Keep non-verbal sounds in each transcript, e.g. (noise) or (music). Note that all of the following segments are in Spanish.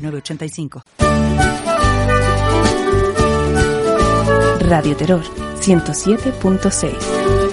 906985. Radio Terror 107.6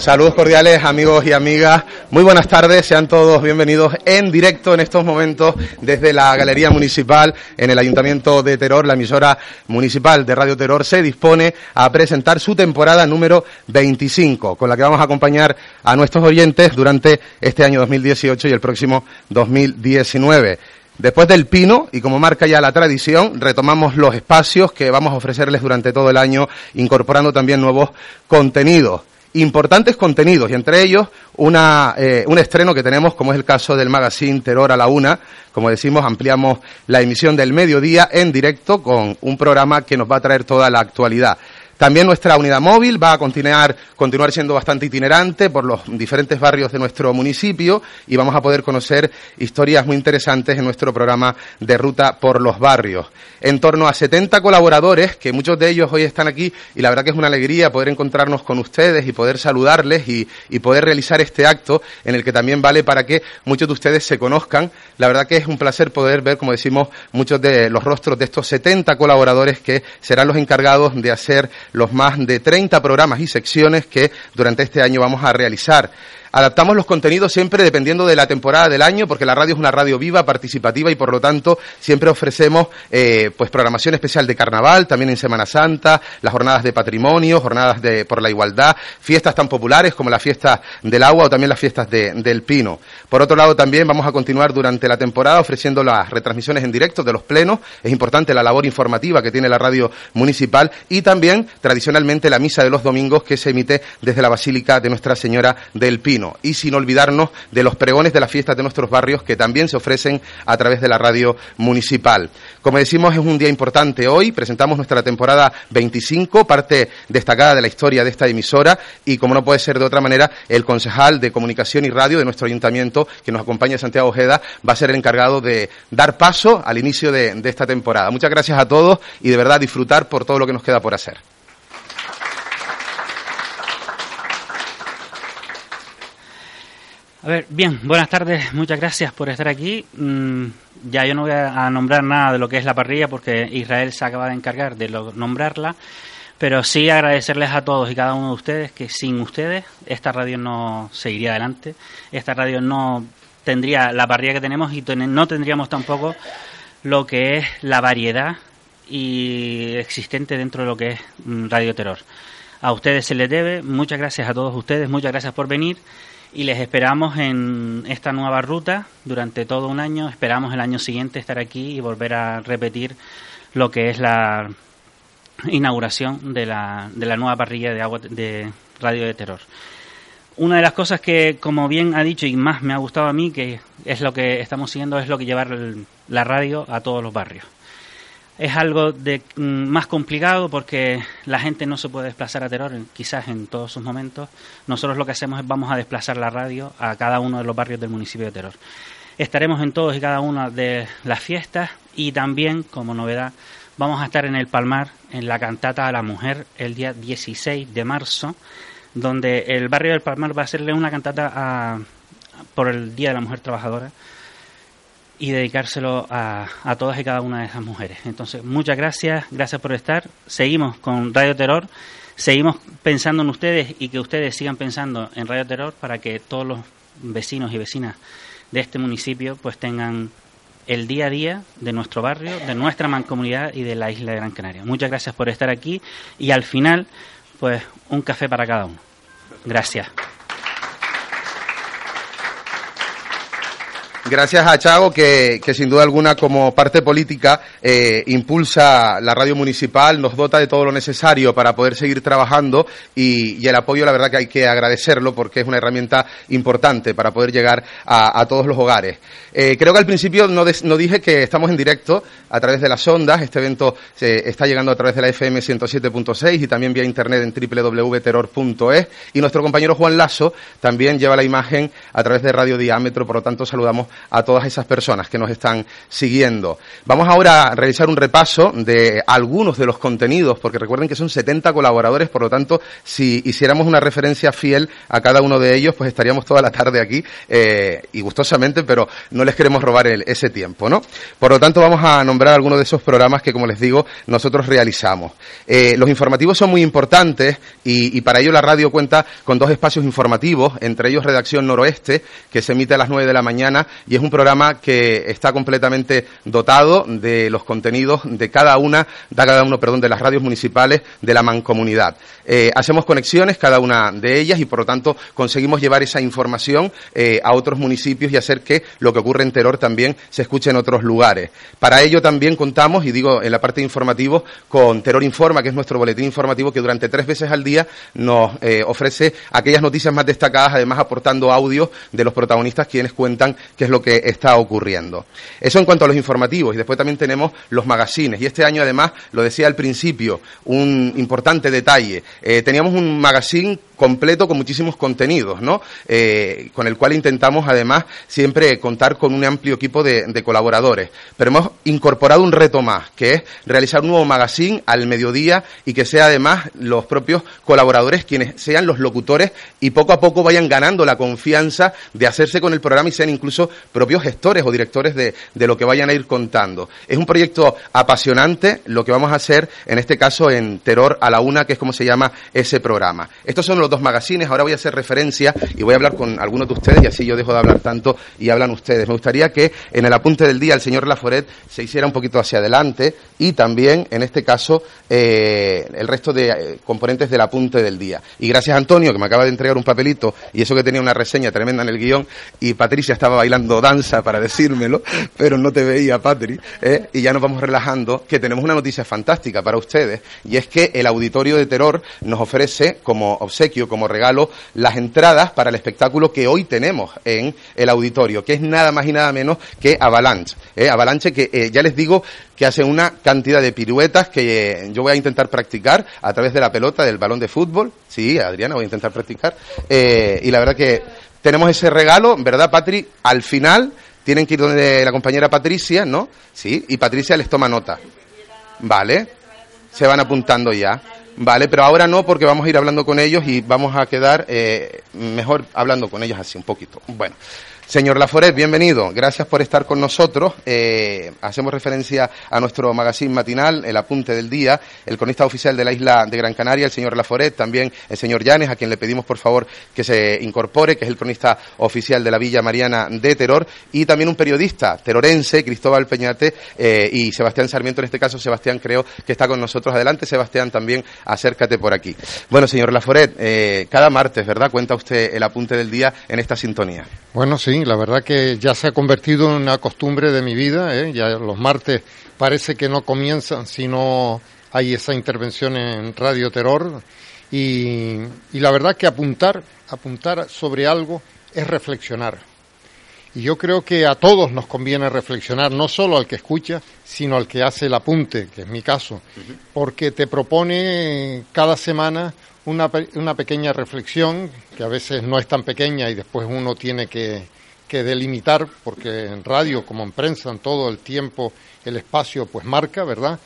Saludos cordiales amigos y amigas, muy buenas tardes, sean todos bienvenidos en directo en estos momentos desde la Galería Municipal en el Ayuntamiento de Terror. La emisora municipal de Radio Terror se dispone a presentar su temporada número 25, con la que vamos a acompañar a nuestros oyentes durante este año 2018 y el próximo 2019. Después del pino, y como marca ya la tradición, retomamos los espacios que vamos a ofrecerles durante todo el año, incorporando también nuevos contenidos importantes contenidos y entre ellos una, eh, un estreno que tenemos como es el caso del magazine Terror a la Una. Como decimos, ampliamos la emisión del mediodía en directo con un programa que nos va a traer toda la actualidad. También nuestra unidad móvil va a continuar, continuar siendo bastante itinerante por los diferentes barrios de nuestro municipio y vamos a poder conocer historias muy interesantes en nuestro programa de ruta por los barrios. En torno a 70 colaboradores, que muchos de ellos hoy están aquí y la verdad que es una alegría poder encontrarnos con ustedes y poder saludarles y, y poder realizar este acto en el que también vale para que muchos de ustedes se conozcan. La verdad que es un placer poder ver, como decimos, muchos de los rostros de estos 70 colaboradores que serán los encargados de hacer los más de 30 programas y secciones que durante este año vamos a realizar. Adaptamos los contenidos siempre dependiendo de la temporada del año, porque la radio es una radio viva, participativa y por lo tanto siempre ofrecemos eh, pues programación especial de carnaval, también en Semana Santa, las jornadas de patrimonio, jornadas de, por la igualdad, fiestas tan populares como la fiesta del agua o también las fiestas de, del pino. Por otro lado, también vamos a continuar durante la temporada ofreciendo las retransmisiones en directo de los plenos. Es importante la labor informativa que tiene la radio municipal y también tradicionalmente la misa de los domingos que se emite desde la Basílica de Nuestra Señora del Pino y sin olvidarnos de los pregones de las fiestas de nuestros barrios que también se ofrecen a través de la radio municipal. Como decimos, es un día importante hoy, presentamos nuestra temporada 25, parte destacada de la historia de esta emisora y como no puede ser de otra manera, el concejal de comunicación y radio de nuestro ayuntamiento que nos acompaña, Santiago Ojeda, va a ser el encargado de dar paso al inicio de, de esta temporada. Muchas gracias a todos y de verdad disfrutar por todo lo que nos queda por hacer. A ver, bien, buenas tardes, muchas gracias por estar aquí. Mm, ya yo no voy a nombrar nada de lo que es la parrilla porque Israel se acaba de encargar de nombrarla, pero sí agradecerles a todos y cada uno de ustedes que sin ustedes esta radio no seguiría adelante, esta radio no tendría la parrilla que tenemos y no tendríamos tampoco lo que es la variedad y existente dentro de lo que es mm, Radio Terror. A ustedes se les debe, muchas gracias a todos ustedes, muchas gracias por venir y les esperamos en esta nueva ruta durante todo un año. Esperamos el año siguiente estar aquí y volver a repetir lo que es la inauguración de la, de la nueva parrilla de agua de Radio de Terror. Una de las cosas que, como bien ha dicho y más me ha gustado a mí, que es lo que estamos siguiendo, es lo que llevar la radio a todos los barrios es algo de, mm, más complicado porque la gente no se puede desplazar a Terror quizás en todos sus momentos. Nosotros lo que hacemos es vamos a desplazar la radio a cada uno de los barrios del municipio de Terror. Estaremos en todos y cada una de las fiestas y también, como novedad, vamos a estar en el Palmar en la cantata a la mujer el día 16 de marzo, donde el barrio del Palmar va a hacerle una cantata a, por el Día de la Mujer Trabajadora y dedicárselo a, a, todas y cada una de esas mujeres. Entonces, muchas gracias, gracias por estar. Seguimos con Radio Terror, seguimos pensando en ustedes y que ustedes sigan pensando en Radio Terror para que todos los vecinos y vecinas de este municipio pues tengan el día a día de nuestro barrio, de nuestra mancomunidad y de la isla de Gran Canaria. Muchas gracias por estar aquí y al final, pues un café para cada uno. Gracias. Gracias a Chago, que, que sin duda alguna, como parte política, eh, impulsa la radio municipal, nos dota de todo lo necesario para poder seguir trabajando y, y el apoyo, la verdad que hay que agradecerlo porque es una herramienta importante para poder llegar a, a todos los hogares. Eh, creo que al principio no, des- no dije que estamos en directo a través de las ondas. Este evento se está llegando a través de la FM 107.6 y también vía internet en www.terror.es. Y nuestro compañero Juan Lasso también lleva la imagen a través de Radio Diámetro. Por lo tanto, saludamos a todas esas personas que nos están siguiendo. Vamos ahora a realizar un repaso de algunos de los contenidos, porque recuerden que son 70 colaboradores. Por lo tanto, si hiciéramos una referencia fiel a cada uno de ellos, pues estaríamos toda la tarde aquí eh, y gustosamente, pero no les queremos robar ese tiempo, ¿no? Por lo tanto, vamos a nombrar algunos de esos programas que, como les digo, nosotros realizamos. Eh, los informativos son muy importantes y, y para ello la radio cuenta con dos espacios informativos, entre ellos Redacción Noroeste, que se emite a las 9 de la mañana y es un programa que está completamente dotado de los contenidos de cada una, de cada uno, perdón, de las radios municipales de la mancomunidad. Eh, hacemos conexiones cada una de ellas y por lo tanto conseguimos llevar esa información eh, a otros municipios y hacer que lo que ocurre en Teror también se escuche en otros lugares. Para ello también contamos, y digo en la parte de informativos, con Teror Informa, que es nuestro boletín informativo que durante tres veces al día nos eh, ofrece aquellas noticias más destacadas, además aportando audio de los protagonistas quienes cuentan qué es lo que está ocurriendo. Eso en cuanto a los informativos. Y después también tenemos los magazines. Y este año, además, lo decía al principio, un importante detalle. Eh, teníamos un magazine completo con muchísimos contenidos, ¿no? Eh, con el cual intentamos, además, siempre contar con un amplio equipo de, de colaboradores. Pero hemos incorporado un reto más, que es realizar un nuevo magazine al mediodía y que sea, además, los propios colaboradores quienes sean los locutores y poco a poco vayan ganando la confianza de hacerse con el programa y sean incluso propios gestores o directores de, de lo que vayan a ir contando. Es un proyecto apasionante lo que vamos a hacer, en este caso, en Terror a la Una, que es como se llama ese programa. Estos son los dos magazines, ahora voy a hacer referencia y voy a hablar con algunos de ustedes y así yo dejo de hablar tanto y hablan ustedes. Me gustaría que en el apunte del día el señor Laforet se hiciera un poquito hacia adelante y también, en este caso, eh, el resto de eh, componentes del apunte del día. Y gracias Antonio, que me acaba de entregar un papelito y eso que tenía una reseña tremenda en el guion y Patricia estaba bailando danza para decírmelo, pero no te veía, Patri, ¿eh? y ya nos vamos relajando, que tenemos una noticia fantástica para ustedes y es que el Auditorio de Terror nos ofrece como obsequio, como regalo, las entradas para el espectáculo que hoy tenemos en el auditorio, que es nada más y nada menos que Avalanche. ¿eh? Avalanche que eh, ya les digo que hace una cantidad de piruetas que yo voy a intentar practicar a través de la pelota del balón de fútbol. Sí, Adriana, voy a intentar practicar. Y la verdad que tenemos ese regalo, ¿verdad, Patri? Al final tienen que ir donde la compañera Patricia, ¿no? Sí, y Patricia les toma nota. Vale, se van apuntando ya. Vale, pero ahora no porque vamos a ir hablando con ellos y vamos a quedar eh, mejor hablando con ellos así un poquito. Bueno, señor Laforet, bienvenido. Gracias por estar con nosotros. Eh, hacemos referencia a nuestro magazine matinal, el apunte del día, el cronista oficial de la isla de Gran Canaria, el señor Laforet, también el señor Llanes, a quien le pedimos por favor que se incorpore, que es el cronista oficial de la Villa Mariana de Teror, y también un periodista terorense, Cristóbal Peñate, eh, y Sebastián Sarmiento, en este caso Sebastián creo que está con nosotros. Adelante, Sebastián, también acércate por aquí. Bueno, señor Laforet, eh, cada martes, ¿verdad? Cuenta usted el apunte del día en esta sintonía. Bueno, sí, la verdad que ya se ha convertido en una costumbre de mi vida. ¿eh? Ya los martes parece que no comienzan si no hay esa intervención en Radio Terror. Y, y la verdad que apuntar, apuntar sobre algo es reflexionar. Y yo creo que a todos nos conviene reflexionar, no solo al que escucha, sino al que hace el apunte, que es mi caso, porque te propone cada semana una, una pequeña reflexión, que a veces no es tan pequeña y después uno tiene que, que delimitar, porque en radio como en prensa, en todo el tiempo, el espacio pues marca, ¿verdad?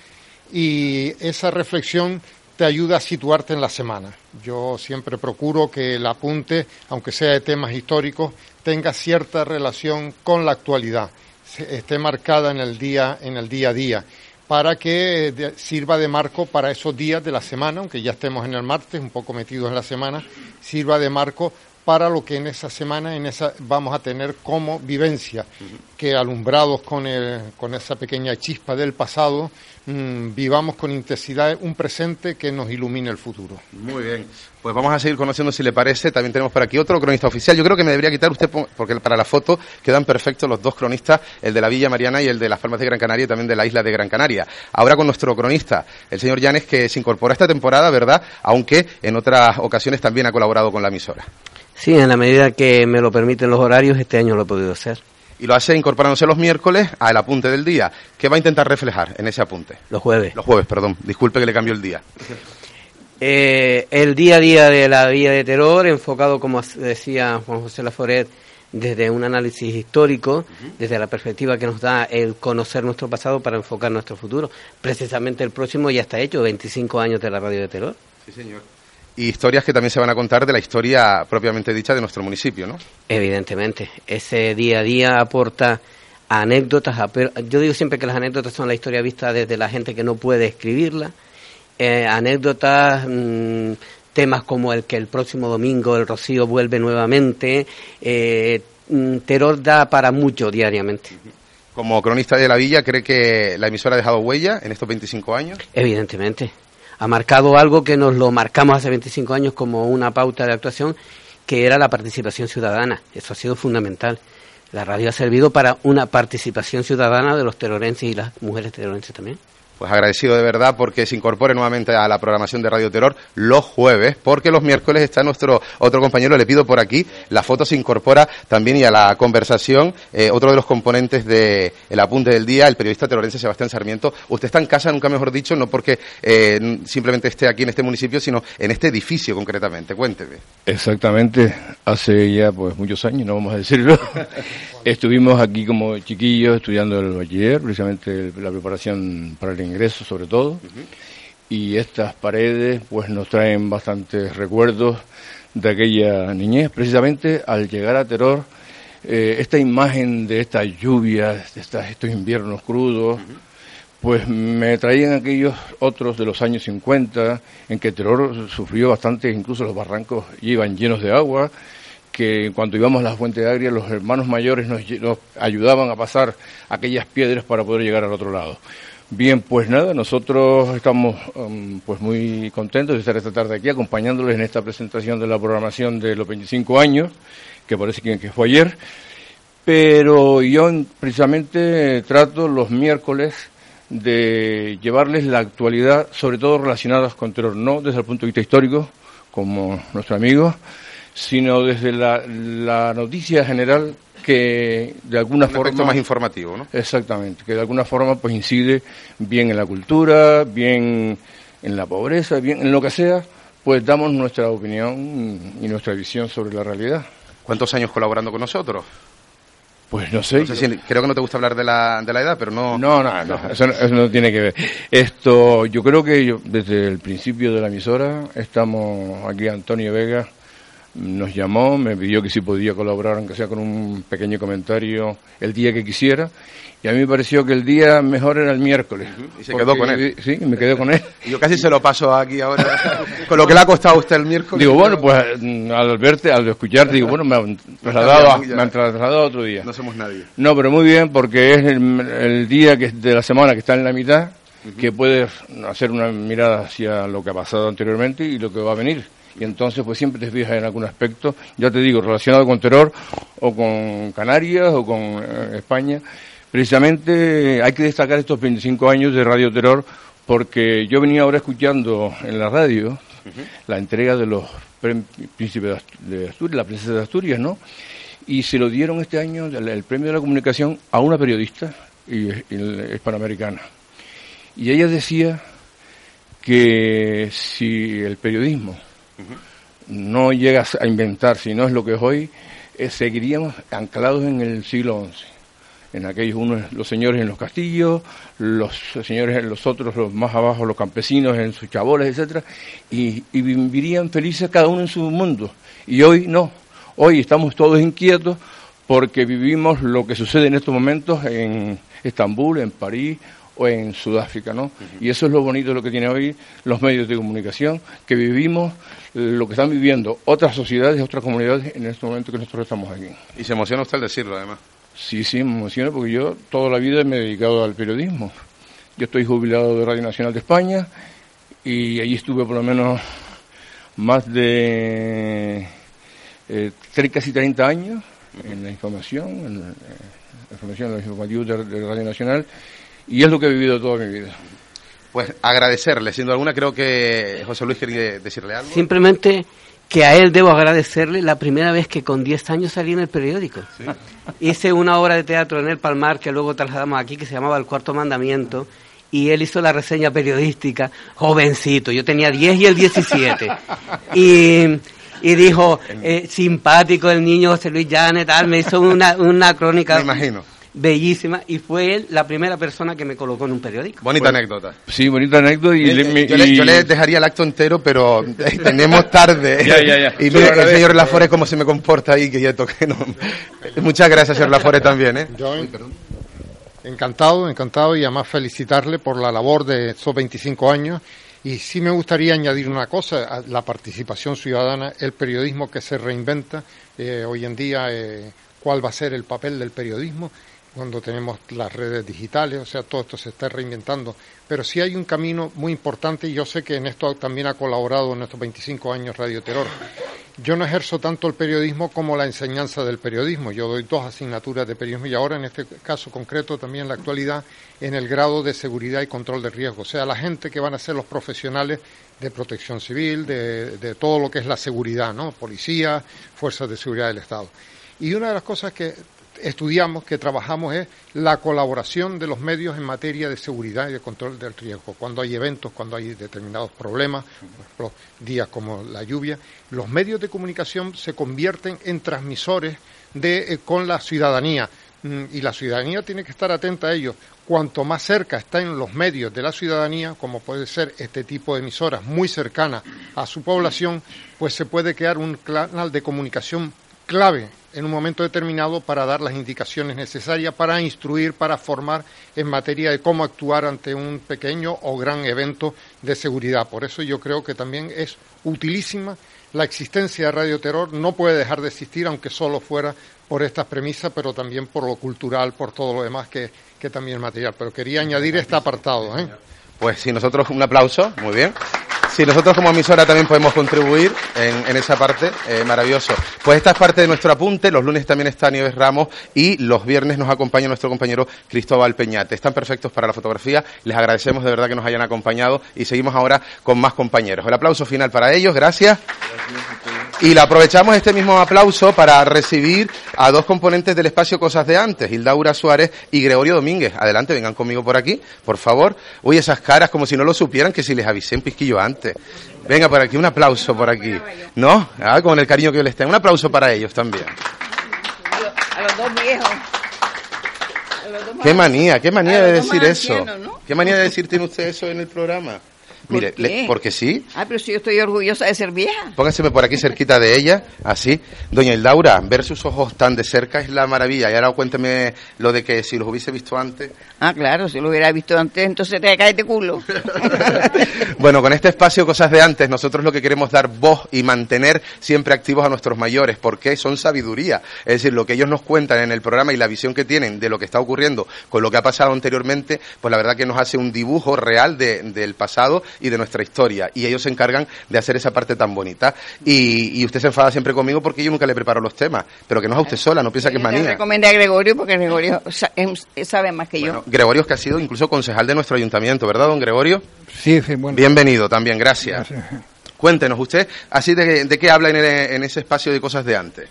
Y esa reflexión te ayuda a situarte en la semana. Yo siempre procuro que el apunte, aunque sea de temas históricos, tenga cierta relación con la actualidad, esté marcada en el día, en el día a día, para que de- sirva de marco para esos días de la semana, aunque ya estemos en el martes, un poco metidos en la semana, sirva de marco para lo que en esa semana en esa vamos a tener como vivencia, que alumbrados con, el- con esa pequeña chispa del pasado, mm, vivamos con intensidad un presente que nos ilumine el futuro. Muy bien. Pues vamos a seguir conociendo si le parece. También tenemos por aquí otro cronista oficial. Yo creo que me debería quitar usted, porque para la foto quedan perfectos los dos cronistas, el de la Villa Mariana y el de las Palmas de Gran Canaria y también de la isla de Gran Canaria. Ahora con nuestro cronista, el señor Llanes, que se incorpora esta temporada, ¿verdad? Aunque en otras ocasiones también ha colaborado con la emisora. Sí, en la medida que me lo permiten los horarios, este año lo he podido hacer. Y lo hace incorporándose los miércoles al apunte del día. ¿Qué va a intentar reflejar en ese apunte? Los jueves. Los jueves, perdón. Disculpe que le cambio el día. Eh, el día a día de la vía de terror, enfocado, como decía Juan José Laforet, desde un análisis histórico, desde la perspectiva que nos da el conocer nuestro pasado para enfocar nuestro futuro. Precisamente el próximo ya está hecho, 25 años de la radio de terror. Sí, señor. Y historias que también se van a contar de la historia propiamente dicha de nuestro municipio, ¿no? Evidentemente. Ese día a día aporta anécdotas. Yo digo siempre que las anécdotas son la historia vista desde la gente que no puede escribirla eh, anécdotas, mm, temas como el que el próximo domingo el Rocío vuelve nuevamente. Eh, mm, terror da para mucho diariamente. Como cronista de la villa, ¿cree que la emisora ha dejado huella en estos 25 años? Evidentemente. Ha marcado algo que nos lo marcamos hace 25 años como una pauta de actuación, que era la participación ciudadana. Eso ha sido fundamental. La radio ha servido para una participación ciudadana de los terrorenses y las mujeres terrorenses también pues agradecido de verdad porque se incorpore nuevamente a la programación de Radio Terror los jueves, porque los miércoles está nuestro otro compañero, le pido por aquí, la foto se incorpora también y a la conversación, eh, otro de los componentes de El Apunte del Día, el periodista terrorense Sebastián Sarmiento. Usted está en casa, nunca mejor dicho, no porque eh, simplemente esté aquí en este municipio, sino en este edificio concretamente. Cuénteme. Exactamente, hace ya pues muchos años, no vamos a decirlo, (laughs) estuvimos aquí como chiquillos estudiando el bachiller, precisamente la preparación para el ingreso sobre todo, y estas paredes pues nos traen bastantes recuerdos de aquella niñez, precisamente al llegar a Terror, eh, esta imagen de estas lluvias, de estos inviernos crudos, pues me traían aquellos otros de los años 50, en que Terror sufrió bastante, incluso los barrancos iban llenos de agua, que cuando íbamos a la fuente agria los hermanos mayores nos, nos ayudaban a pasar aquellas piedras para poder llegar al otro lado. Bien, pues nada, nosotros estamos um, pues muy contentos de estar esta tarde aquí acompañándoles en esta presentación de la programación de los 25 años, que parece que, fue ayer, pero yo precisamente trato los miércoles de llevarles la actualidad, sobre todo relacionadas con terror, no desde el punto de vista histórico, como nuestro amigo, sino desde la noticia general que de alguna forma más informativo, ¿no? Exactamente, que de alguna forma pues incide bien en la cultura, bien en la pobreza, bien en lo que sea, pues damos nuestra opinión y nuestra visión sobre la realidad. ¿Cuántos años colaborando con nosotros? Pues no sé. creo que no te gusta hablar de la, de la edad, pero no... No, no, no eso, no tiene que ver. Esto, yo creo que yo, desde el principio de la emisora estamos aquí Antonio Vega, nos llamó, me pidió que si podía colaborar, aunque sea con un pequeño comentario, el día que quisiera. Y a mí me pareció que el día mejor era el miércoles. Y se quedó con él. Sí, me quedé con él. Y (laughs) yo casi se lo paso aquí ahora, (laughs) con lo que le ha costado a usted el miércoles. Digo, bueno, pues al verte, al escucharte, digo, bueno, me han (laughs) trasladado, me han trasladado otro día. No somos nadie. No, pero muy bien, porque es el, día que, de la semana que está en la mitad, que puedes hacer una mirada hacia lo que ha pasado anteriormente y lo que va a venir y entonces pues siempre te fijas en algún aspecto, ya te digo, relacionado con terror o con Canarias o con eh, España. Precisamente hay que destacar estos 25 años de Radio Terror porque yo venía ahora escuchando en la radio la entrega de los príncipes de Asturias, la princesa de Asturias, ¿no? Y se lo dieron este año el, premio de la comunicación a una periodista y, hispanoamericana. Y ella decía que si el periodismo no llegas a inventar, si no es lo que es hoy, eh, seguiríamos anclados en el siglo XI. En aquellos unos, los señores en los castillos, los señores en los otros, los más abajo, los campesinos en sus chaboles, etcétera, y, y vivirían felices cada uno en su mundo. Y hoy no. Hoy estamos todos inquietos porque vivimos lo que sucede en estos momentos en Estambul, en París o en Sudáfrica, ¿no? Y eso es lo bonito de lo que tiene hoy los medios de comunicación, que vivimos lo que están viviendo otras sociedades, otras comunidades en este momento que nosotros estamos aquí. Y se emociona usted al decirlo, además. Sí, sí, me emociona porque yo toda la vida me he dedicado al periodismo. Yo estoy jubilado de Radio Nacional de España y allí estuve por lo menos más de eh, casi 30 años en la información, en la, información de los informativos de, de Radio Nacional, y es lo que he vivido toda mi vida. Pues agradecerle, siendo alguna, creo que José Luis quería decirle algo. Simplemente que a él debo agradecerle la primera vez que con 10 años salí en el periódico. (laughs) Hice una obra de teatro en el Palmar que luego trasladamos aquí que se llamaba El Cuarto Mandamiento y él hizo la reseña periodística, jovencito, yo tenía 10 y él 17. (laughs) y, y dijo, eh, simpático el niño José Luis Llanes, tal, me hizo una, una crónica. Me imagino bellísima y fue él la primera persona que me colocó en un periódico. Bonita anécdota. Sí, bonita anécdota. Y, Eh, le- eh, yo, le, y- yo le dejaría el acto entero, pero (laughs) tenemos tarde. (laughs) Ya, ya, ya. Y mire, el señor Lafore cómo se me comporta ahí, que yo toqué. No. Muchas gracias, señor Lafore, también. ¿eh? Yo encantado, encantado y además felicitarle por la labor de esos 25 años. Y sí me gustaría añadir una cosa, a la participación ciudadana, el periodismo que se reinventa. eh, hoy en día, eh, ¿cuál va a ser el papel del periodismo? Cuando tenemos las redes digitales, o sea, todo esto se está reinventando. Pero sí hay un camino muy importante y yo sé que en esto también ha colaborado en estos 25 años Radio Terror. Yo no ejerzo tanto el periodismo como la enseñanza del periodismo. Yo doy dos asignaturas de periodismo y ahora en este caso concreto también en la actualidad en el grado de seguridad y control de riesgo. O sea, la gente que van a ser los profesionales de protección civil, de, de todo lo que es la seguridad, ¿no? Policía, fuerzas de seguridad del Estado. Y una de las cosas que estudiamos, que trabajamos, es la colaboración de los medios en materia de seguridad y de control del riesgo. Cuando hay eventos, cuando hay determinados problemas, por ejemplo, días como la lluvia, los medios de comunicación se convierten en transmisores de, eh, con la ciudadanía. Mm, Y la ciudadanía tiene que estar atenta a ello. Cuanto más cerca están los medios de la ciudadanía, como puede ser este tipo de emisoras muy cercanas a su población, pues se puede crear un canal de comunicación clave en un momento determinado para dar las indicaciones necesarias, para instruir, para formar en materia de cómo actuar ante un pequeño o gran evento de seguridad. Por eso yo creo que también es utilísima la existencia de Radio Terror, no puede dejar de existir, aunque solo fuera por estas premisas, pero también por lo cultural, por todo lo demás que, que también es material. Pero quería añadir este apartado. ¿eh? Pues sí, nosotros un aplauso, muy bien. Sí, nosotros como emisora también podemos contribuir en, en esa parte, eh, maravilloso. Pues esta es parte de nuestro apunte, los lunes también está Nieves Ramos y los viernes nos acompaña nuestro compañero Cristóbal Peñate. Están perfectos para la fotografía, les agradecemos de verdad que nos hayan acompañado y seguimos ahora con más compañeros. El aplauso final para ellos, gracias. Y le aprovechamos este mismo aplauso para recibir a dos componentes del espacio Cosas de Antes, Hildaura Suárez y Gregorio Domínguez. Adelante, vengan conmigo por aquí, por favor. Uy, esas caras como si no lo supieran, que si les avisé un pisquillo antes. Venga, por aquí, un aplauso por aquí. ¿No? Ah, con el cariño que les tengo. Un aplauso para ellos también. A los dos viejos. Qué manía, qué manía de decir eso. Qué manía de decir tiene usted eso en el programa. ¿Por Mire, qué? le- porque sí. Ah, pero si yo estoy orgullosa de ser vieja. Póngaseme por aquí cerquita de ella, así. Doña Hildaura, ver sus ojos tan de cerca es la maravilla. Y ahora cuénteme lo de que si los hubiese visto antes. Ah, claro, si lo hubiera visto antes, entonces te caes de culo. (laughs) Bueno, con este espacio Cosas de Antes, nosotros lo que queremos dar voz y mantener siempre activos a nuestros mayores, porque son sabiduría. Es decir, lo que ellos nos cuentan en el programa y la visión que tienen de lo que está ocurriendo con lo que ha pasado anteriormente, pues la verdad que nos hace un dibujo real de- del pasado y de nuestra historia. Y ellos se encargan de hacer esa parte tan bonita. Y, y usted se enfada siempre conmigo porque yo nunca le preparo los temas, pero que no es a usted sola, no piensa que es Yo manía. recomendé a Gregorio porque Gregorio em- sabe más que yo. Gregorio es que ha sido incluso concejal de nuestro ayuntamiento, ¿verdad, don Gregorio? Sí, sí, bueno. Bienvenido también, gracias. Cuéntenos usted, así de, de qué habla en, el- en ese espacio de cosas de antes.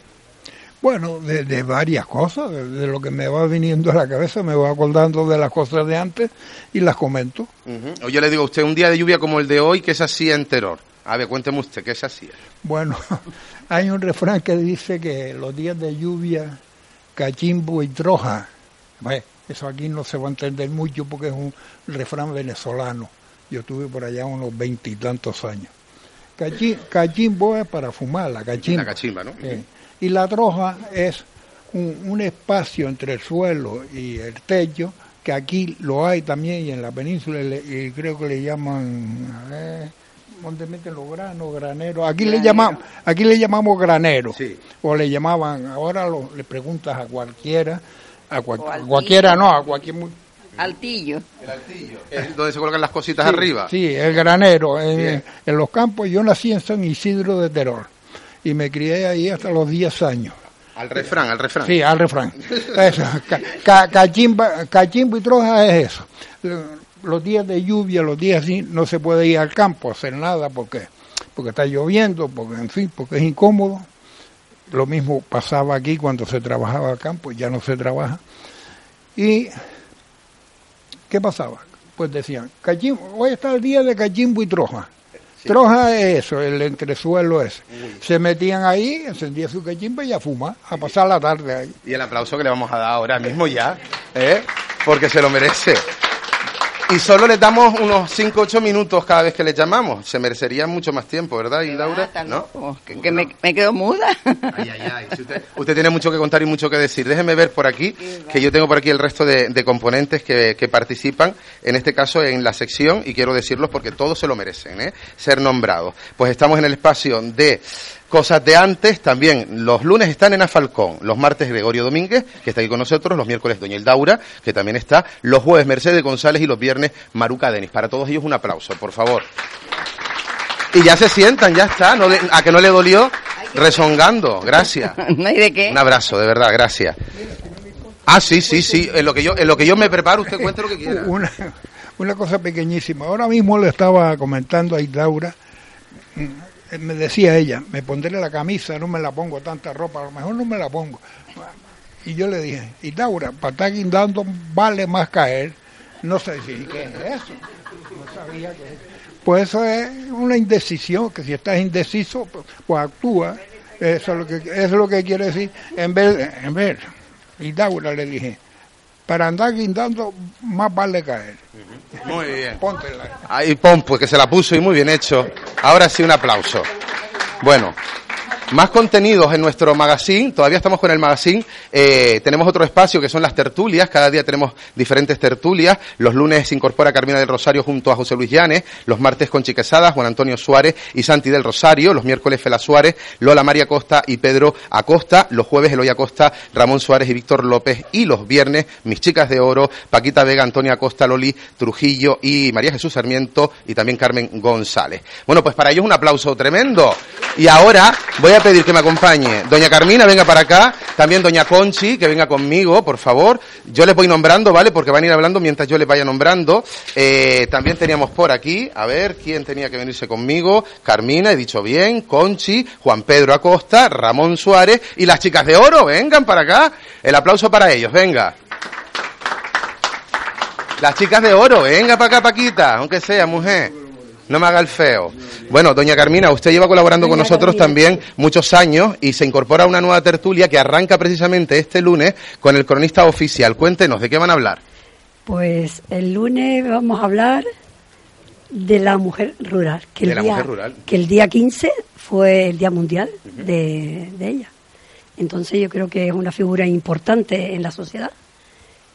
Bueno, de, de varias cosas, de, de lo que me va viniendo a la cabeza, me voy acordando de las cosas de antes y las comento. O yo le digo a usted, un día de lluvia como el de hoy, ¿qué se hacía en Terror? A ver, cuénteme usted, ¿qué se hacía? Bueno, (laughs) hay un refrán que dice que los días de lluvia, cachimbo y troja. Bueno, eso aquí no se va a entender mucho porque es un refrán venezolano. Yo tuve por allá unos veintitantos años. Cachi- cachimbo es para fumar, la cachimba. La cachimba, ¿no? Sí. Y la troja es un, un espacio entre el suelo y el techo, que aquí lo hay también y en la península, y, le- y creo que le llaman, a ver, ¿dónde meten los granos? Graneros. Aquí le llamamos, aquí le llamamos granero. Sí. O le llamaban, ahora lo- le preguntas a cualquiera, a, cual- cualquiera no, a cualquier Altillo. El altillo. Es donde se colocan las cositas Sí, arriba. Sí, el granero. En, en los campos, yo nací en San Isidro de Teror y me crié ahí hasta los 10 años. Al refrán, al refrán. Sí, al refrán. Eso, ca- ca- cachimba- cachimbo y troja es eso. Los días de lluvia, los días así, no se puede ir al campo a hacer nada porque, porque está lloviendo, porque en fin, porque es incómodo. Lo mismo pasaba aquí cuando se trabajaba al campo, ya no se trabaja. ¿Y qué pasaba? Pues decían, cachimbo, hoy está el día de cachimbo y troja. Troja es eso, el entresuelo ese. Se metían ahí, encendía su cachimba y a fumar, a pasar la tarde ahí. Y el aplauso que le vamos a dar ahora mismo ya, ¿eh? porque se lo merece. Y solo le damos unos 5 8 minutos cada vez que le llamamos. Se merecería mucho más tiempo, ¿verdad, Laura? Ah, ¿No? que, que me, me quedo muda. Ay, ay, ay. Si usted, usted tiene mucho que contar y mucho que decir. Déjeme ver por aquí, que yo tengo por aquí el resto de, de componentes que, que participan, en este caso en la sección, y quiero decirlos porque todos se lo merecen, ¿eh? ser nombrados. Pues estamos en el espacio de cosas de antes, también los lunes están en Afalcón, los martes Gregorio Domínguez, que está aquí con nosotros, los miércoles Doña Hildaura, que también está, los jueves Mercedes González y los viernes Maruca Denis. Para todos ellos un aplauso, por favor. Y ya se sientan, ya está, no le- a que no le dolió, rezongando, gracias. (laughs) no hay de qué. Un abrazo, de verdad, gracias. Ah, sí, sí, sí. En lo que yo, en lo que yo me preparo, usted cuente lo que quiera. (laughs) Una, una cosa pequeñísima. Ahora mismo le estaba comentando a Laura, me decía ella, me pondré la camisa, no me la pongo tanta ropa, a lo mejor no me la pongo. Y yo le dije, y Laura, para estar guindando vale más caer. No sé si, ¿qué es eso? No sabía que Pues eso es una indecisión, que si estás indeciso, pues, pues actúa. Eso es lo que, eso es lo que quiere decir. En vez, en vez, y Laura le dije, para andar guindando más vale caer. Muy bien. Póntela. Ahí, pon, pues que se la puso y muy bien hecho. Ahora sí, un aplauso. Bueno, más contenidos en nuestro magazine. Todavía estamos con el magazine. Eh, tenemos otro espacio que son las tertulias. Cada día tenemos diferentes tertulias. Los lunes se incorpora Carmina del Rosario junto a José Luis Llanes. Los martes con Chiquesadas, Juan Antonio Suárez y Santi del Rosario. Los miércoles Fela Suárez, Lola María Costa y Pedro Acosta. Los jueves Eloy Acosta, Ramón Suárez y Víctor López. Y los viernes Mis Chicas de Oro, Paquita Vega, Antonia Acosta, Loli Trujillo y María Jesús Sarmiento y también Carmen González. Bueno, pues para ellos un aplauso tremendo. Y ahora voy a pedir que me acompañe Doña Carmina, venga para acá. También Doña Conchi, que venga conmigo, por favor. Yo les voy nombrando, ¿vale? Porque van a ir hablando mientras yo les vaya nombrando. Eh, también teníamos por aquí, a ver, ¿quién tenía que venirse conmigo? Carmina, he dicho bien, Conchi, Juan Pedro Acosta, Ramón Suárez y las chicas de oro, vengan para acá. El aplauso para ellos, venga. Las chicas de oro, venga para acá, Paquita, aunque sea mujer. No me haga el feo. Bueno, doña Carmina, usted lleva colaborando con nosotros también muchos años y se incorpora a una nueva tertulia que arranca precisamente este lunes con el cronista oficial. Cuéntenos, ¿de qué van a hablar? Pues el lunes vamos a hablar de la mujer rural. Que De el la día, mujer rural. Que el día 15 fue el Día Mundial de, de ella. Entonces yo creo que es una figura importante en la sociedad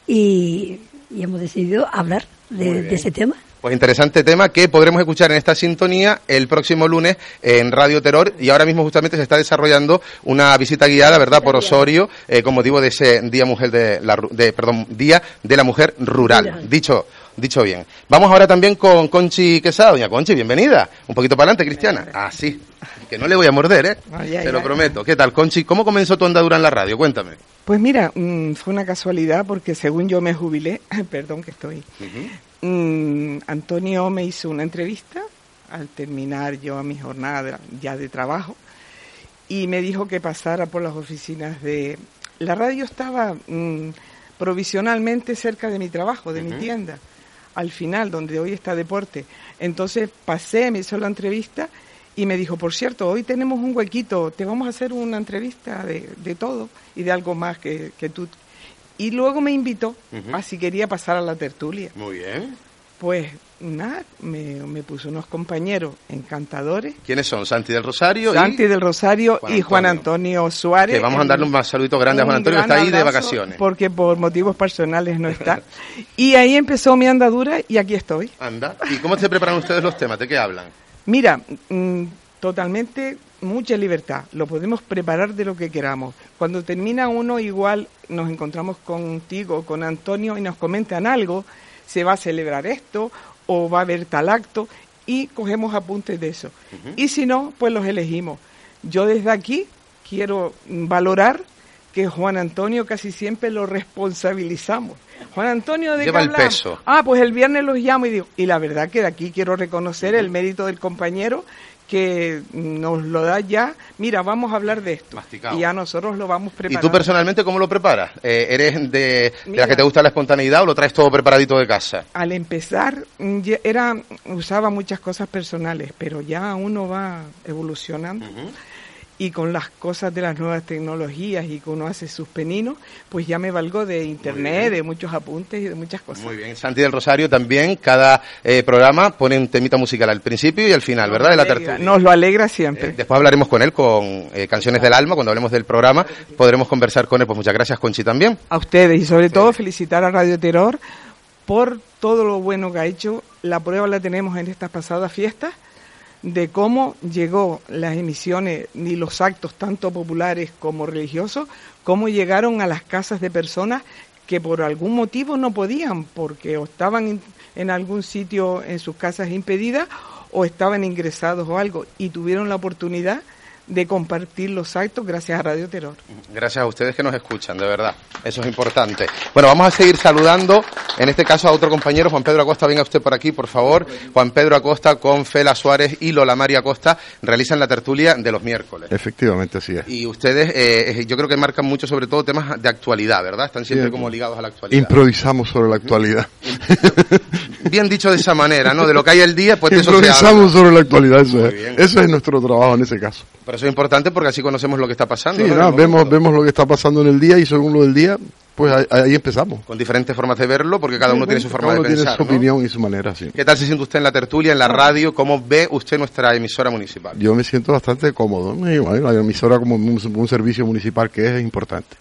y, y hemos decidido hablar de, de ese tema. Pues interesante tema que podremos escuchar en esta sintonía el próximo lunes en Radio Terror y ahora mismo justamente se está desarrollando una visita guiada, ¿verdad?, por Osorio eh, con motivo de ese Día Mujer de la de perdón, Día de la Mujer Rural. Rural. Dicho dicho bien. Vamos ahora también con Conchi Quesada, doña Conchi, bienvenida. Un poquito para adelante, Cristiana. Ah, sí. Que no le voy a morder, ¿eh? Ay, ay, Te lo ay. prometo. ¿Qué tal, Conchi? ¿Cómo comenzó tu andadura en la radio? Cuéntame. Pues mira, mm, fue una casualidad porque según yo me jubilé, (laughs) perdón que estoy, mm, Antonio me hizo una entrevista al terminar yo mi jornada ya de trabajo y me dijo que pasara por las oficinas de... La radio estaba mm, provisionalmente cerca de mi trabajo, de mi tienda, al final, donde hoy está deporte. Entonces pasé, me hizo la entrevista y me dijo, por cierto, hoy tenemos un huequito, te vamos a hacer una entrevista de, de todo y de algo más que, que tú. Y luego me invitó Ujú. a si quería pasar a la tertulia. Muy bien. Pues nada, me, me puso unos compañeros encantadores. ¿Quiénes son? Santi del Rosario Santi y... del Rosario Juan y Juan Antonio Suárez. Que vamos a darle un más saludito grande a Juan Antonio, que está ahí de vacaciones. Porque por motivos personales no está. (laughs) y ahí empezó mi andadura y aquí estoy. Anda. ¿Y cómo se preparan ustedes los temas? ¿De qué hablan? Mira, mm, totalmente mucha libertad, lo podemos preparar de lo que queramos. Cuando termina uno, igual nos encontramos contigo, con Antonio, y nos comentan algo, se va a celebrar esto o va a haber tal acto, y cogemos apuntes de eso. Y si no, pues los elegimos. Yo desde aquí quiero valorar que Juan Antonio casi siempre lo responsabilizamos. Juan Antonio de Lleva el peso. Ah, pues el viernes los llamo y digo, y la verdad que de aquí quiero reconocer el mérito del compañero que nos lo da ya, mira, vamos a hablar de esto. Masticado. Y ya nosotros lo vamos ¿Y preparando. tú personalmente cómo lo preparas? Eh, ¿Eres de, de Mira. las que te gusta la espontaneidad o lo traes todo preparadito de casa? Al empezar, mm, era, usaba muchas cosas personales, pero ya uno va evolucionando. Y con las cosas de las nuevas tecnologías y que uno hace sus peninos, pues ya me valgo de internet, de muchos apuntes y de muchas cosas. Muy bien. Santi del Rosario también, cada eh, programa pone un temita musical al principio y al final, ¿verdad? De la tertulia. Nos lo alegra siempre. Eh, después hablaremos con él con eh, Canciones del Alma, cuando hablemos del programa, podremos conversar con él. Pues muchas gracias, Conchi, también. a ustedes y sobre todo felicitar a Radio Terror por todo lo bueno que ha hecho. La prueba la tenemos en estas pasadas fiestas de cómo llegó las emisiones y los actos tanto populares como religiosos, cómo llegaron a las casas de personas que por algún motivo no podían, porque o estaban en algún sitio en sus casas impedidas o estaban ingresados o algo y tuvieron la oportunidad de compartir los actos gracias a Radio Terror. Gracias a ustedes que nos escuchan, de verdad. Eso es importante. Bueno, vamos a seguir saludando, en este caso a otro compañero, Juan Pedro Acosta, venga usted por aquí, por favor. Juan Pedro Acosta con Fela Suárez y Lola María Acosta realizan la tertulia de los miércoles. Efectivamente, así es. Y ustedes, eh, yo creo que marcan mucho sobre todo temas de actualidad, ¿verdad? Están siempre Bien. como ligados a la actualidad. Improvisamos sobre la actualidad. Bien dicho de esa manera, ¿no? De lo que hay el día, pues de eso se habla. Sobre la actualidad, eso es. Eso es nuestro trabajo en ese caso. Pero eso es importante porque así conocemos lo que está pasando. Sí, ¿no? Vemos, momento. vemos lo que está pasando en el día y según lo del día, pues ahí, ahí empezamos. Con diferentes formas de verlo, porque cada uno tiene su forma Cada de uno tiene pensar. su ¿no? opinión y su manera, sí. ¿Qué tal se siente usted en la tertulia, en la radio? ¿Cómo ve usted nuestra emisora municipal? Yo me siento bastante cómodo. bueno, la emisora como un, un servicio municipal que es, es importante.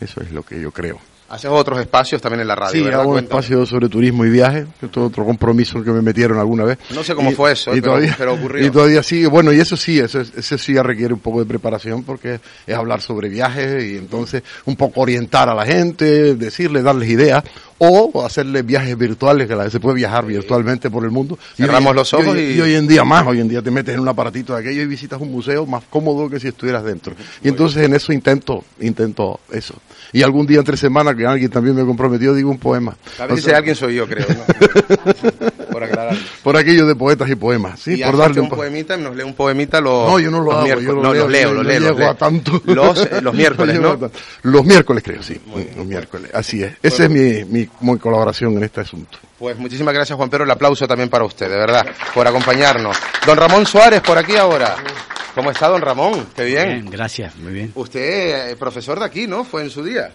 Eso es lo que yo creo. Haces otros espacios también en la radio, sí, ¿verdad? hago un espacio sobre turismo y viajes, que es todo otro compromiso que me metieron alguna vez. No sé cómo Y- fue eso, y eh, pero- todavía, pero ocurrió. Y todavía sigue, bueno, y eso sí, eso, es- eso sí ya requiere un poco de preparación porque es hablar sobre viajes y entonces un poco orientar a la gente, decirle, darles ideas o hacerles viajes virtuales, que la, se puede viajar virtualmente por el mundo. Y Cerramos hoy- los ojos y- y hoy en día más, hoy en día te metes en un aparatito de aquello y visitas un museo más cómodo que si estuvieras dentro. Y entonces en eso intento, intento eso. Y algún día entre semana que alguien también me comprometió, digo un poema. A O sea, alguien soy yo, creo. ¿no? (laughs) por aclarar. por aquello de poetas y poemas, sí, por darle un un po- poemita, nos lee un poemita los No, yo no lo hago, yo lo no, leo, los leo, los no leo, los leo. a tanto. Los, eh, los (laughs) miércoles, No. Los miércoles creo, sí, los miércoles, así es. Esa es mi, mi, mi colaboración en este asunto. Pues muchísimas gracias, Juan Pedro. El aplauso también para usted, de verdad, por acompañarnos. Don Ramón Suárez, por aquí ahora. ¿Cómo está, don Ramón? Qué bien. gracias, muy bien. Usted, eh, profesor de aquí, ¿no? Fue en su día,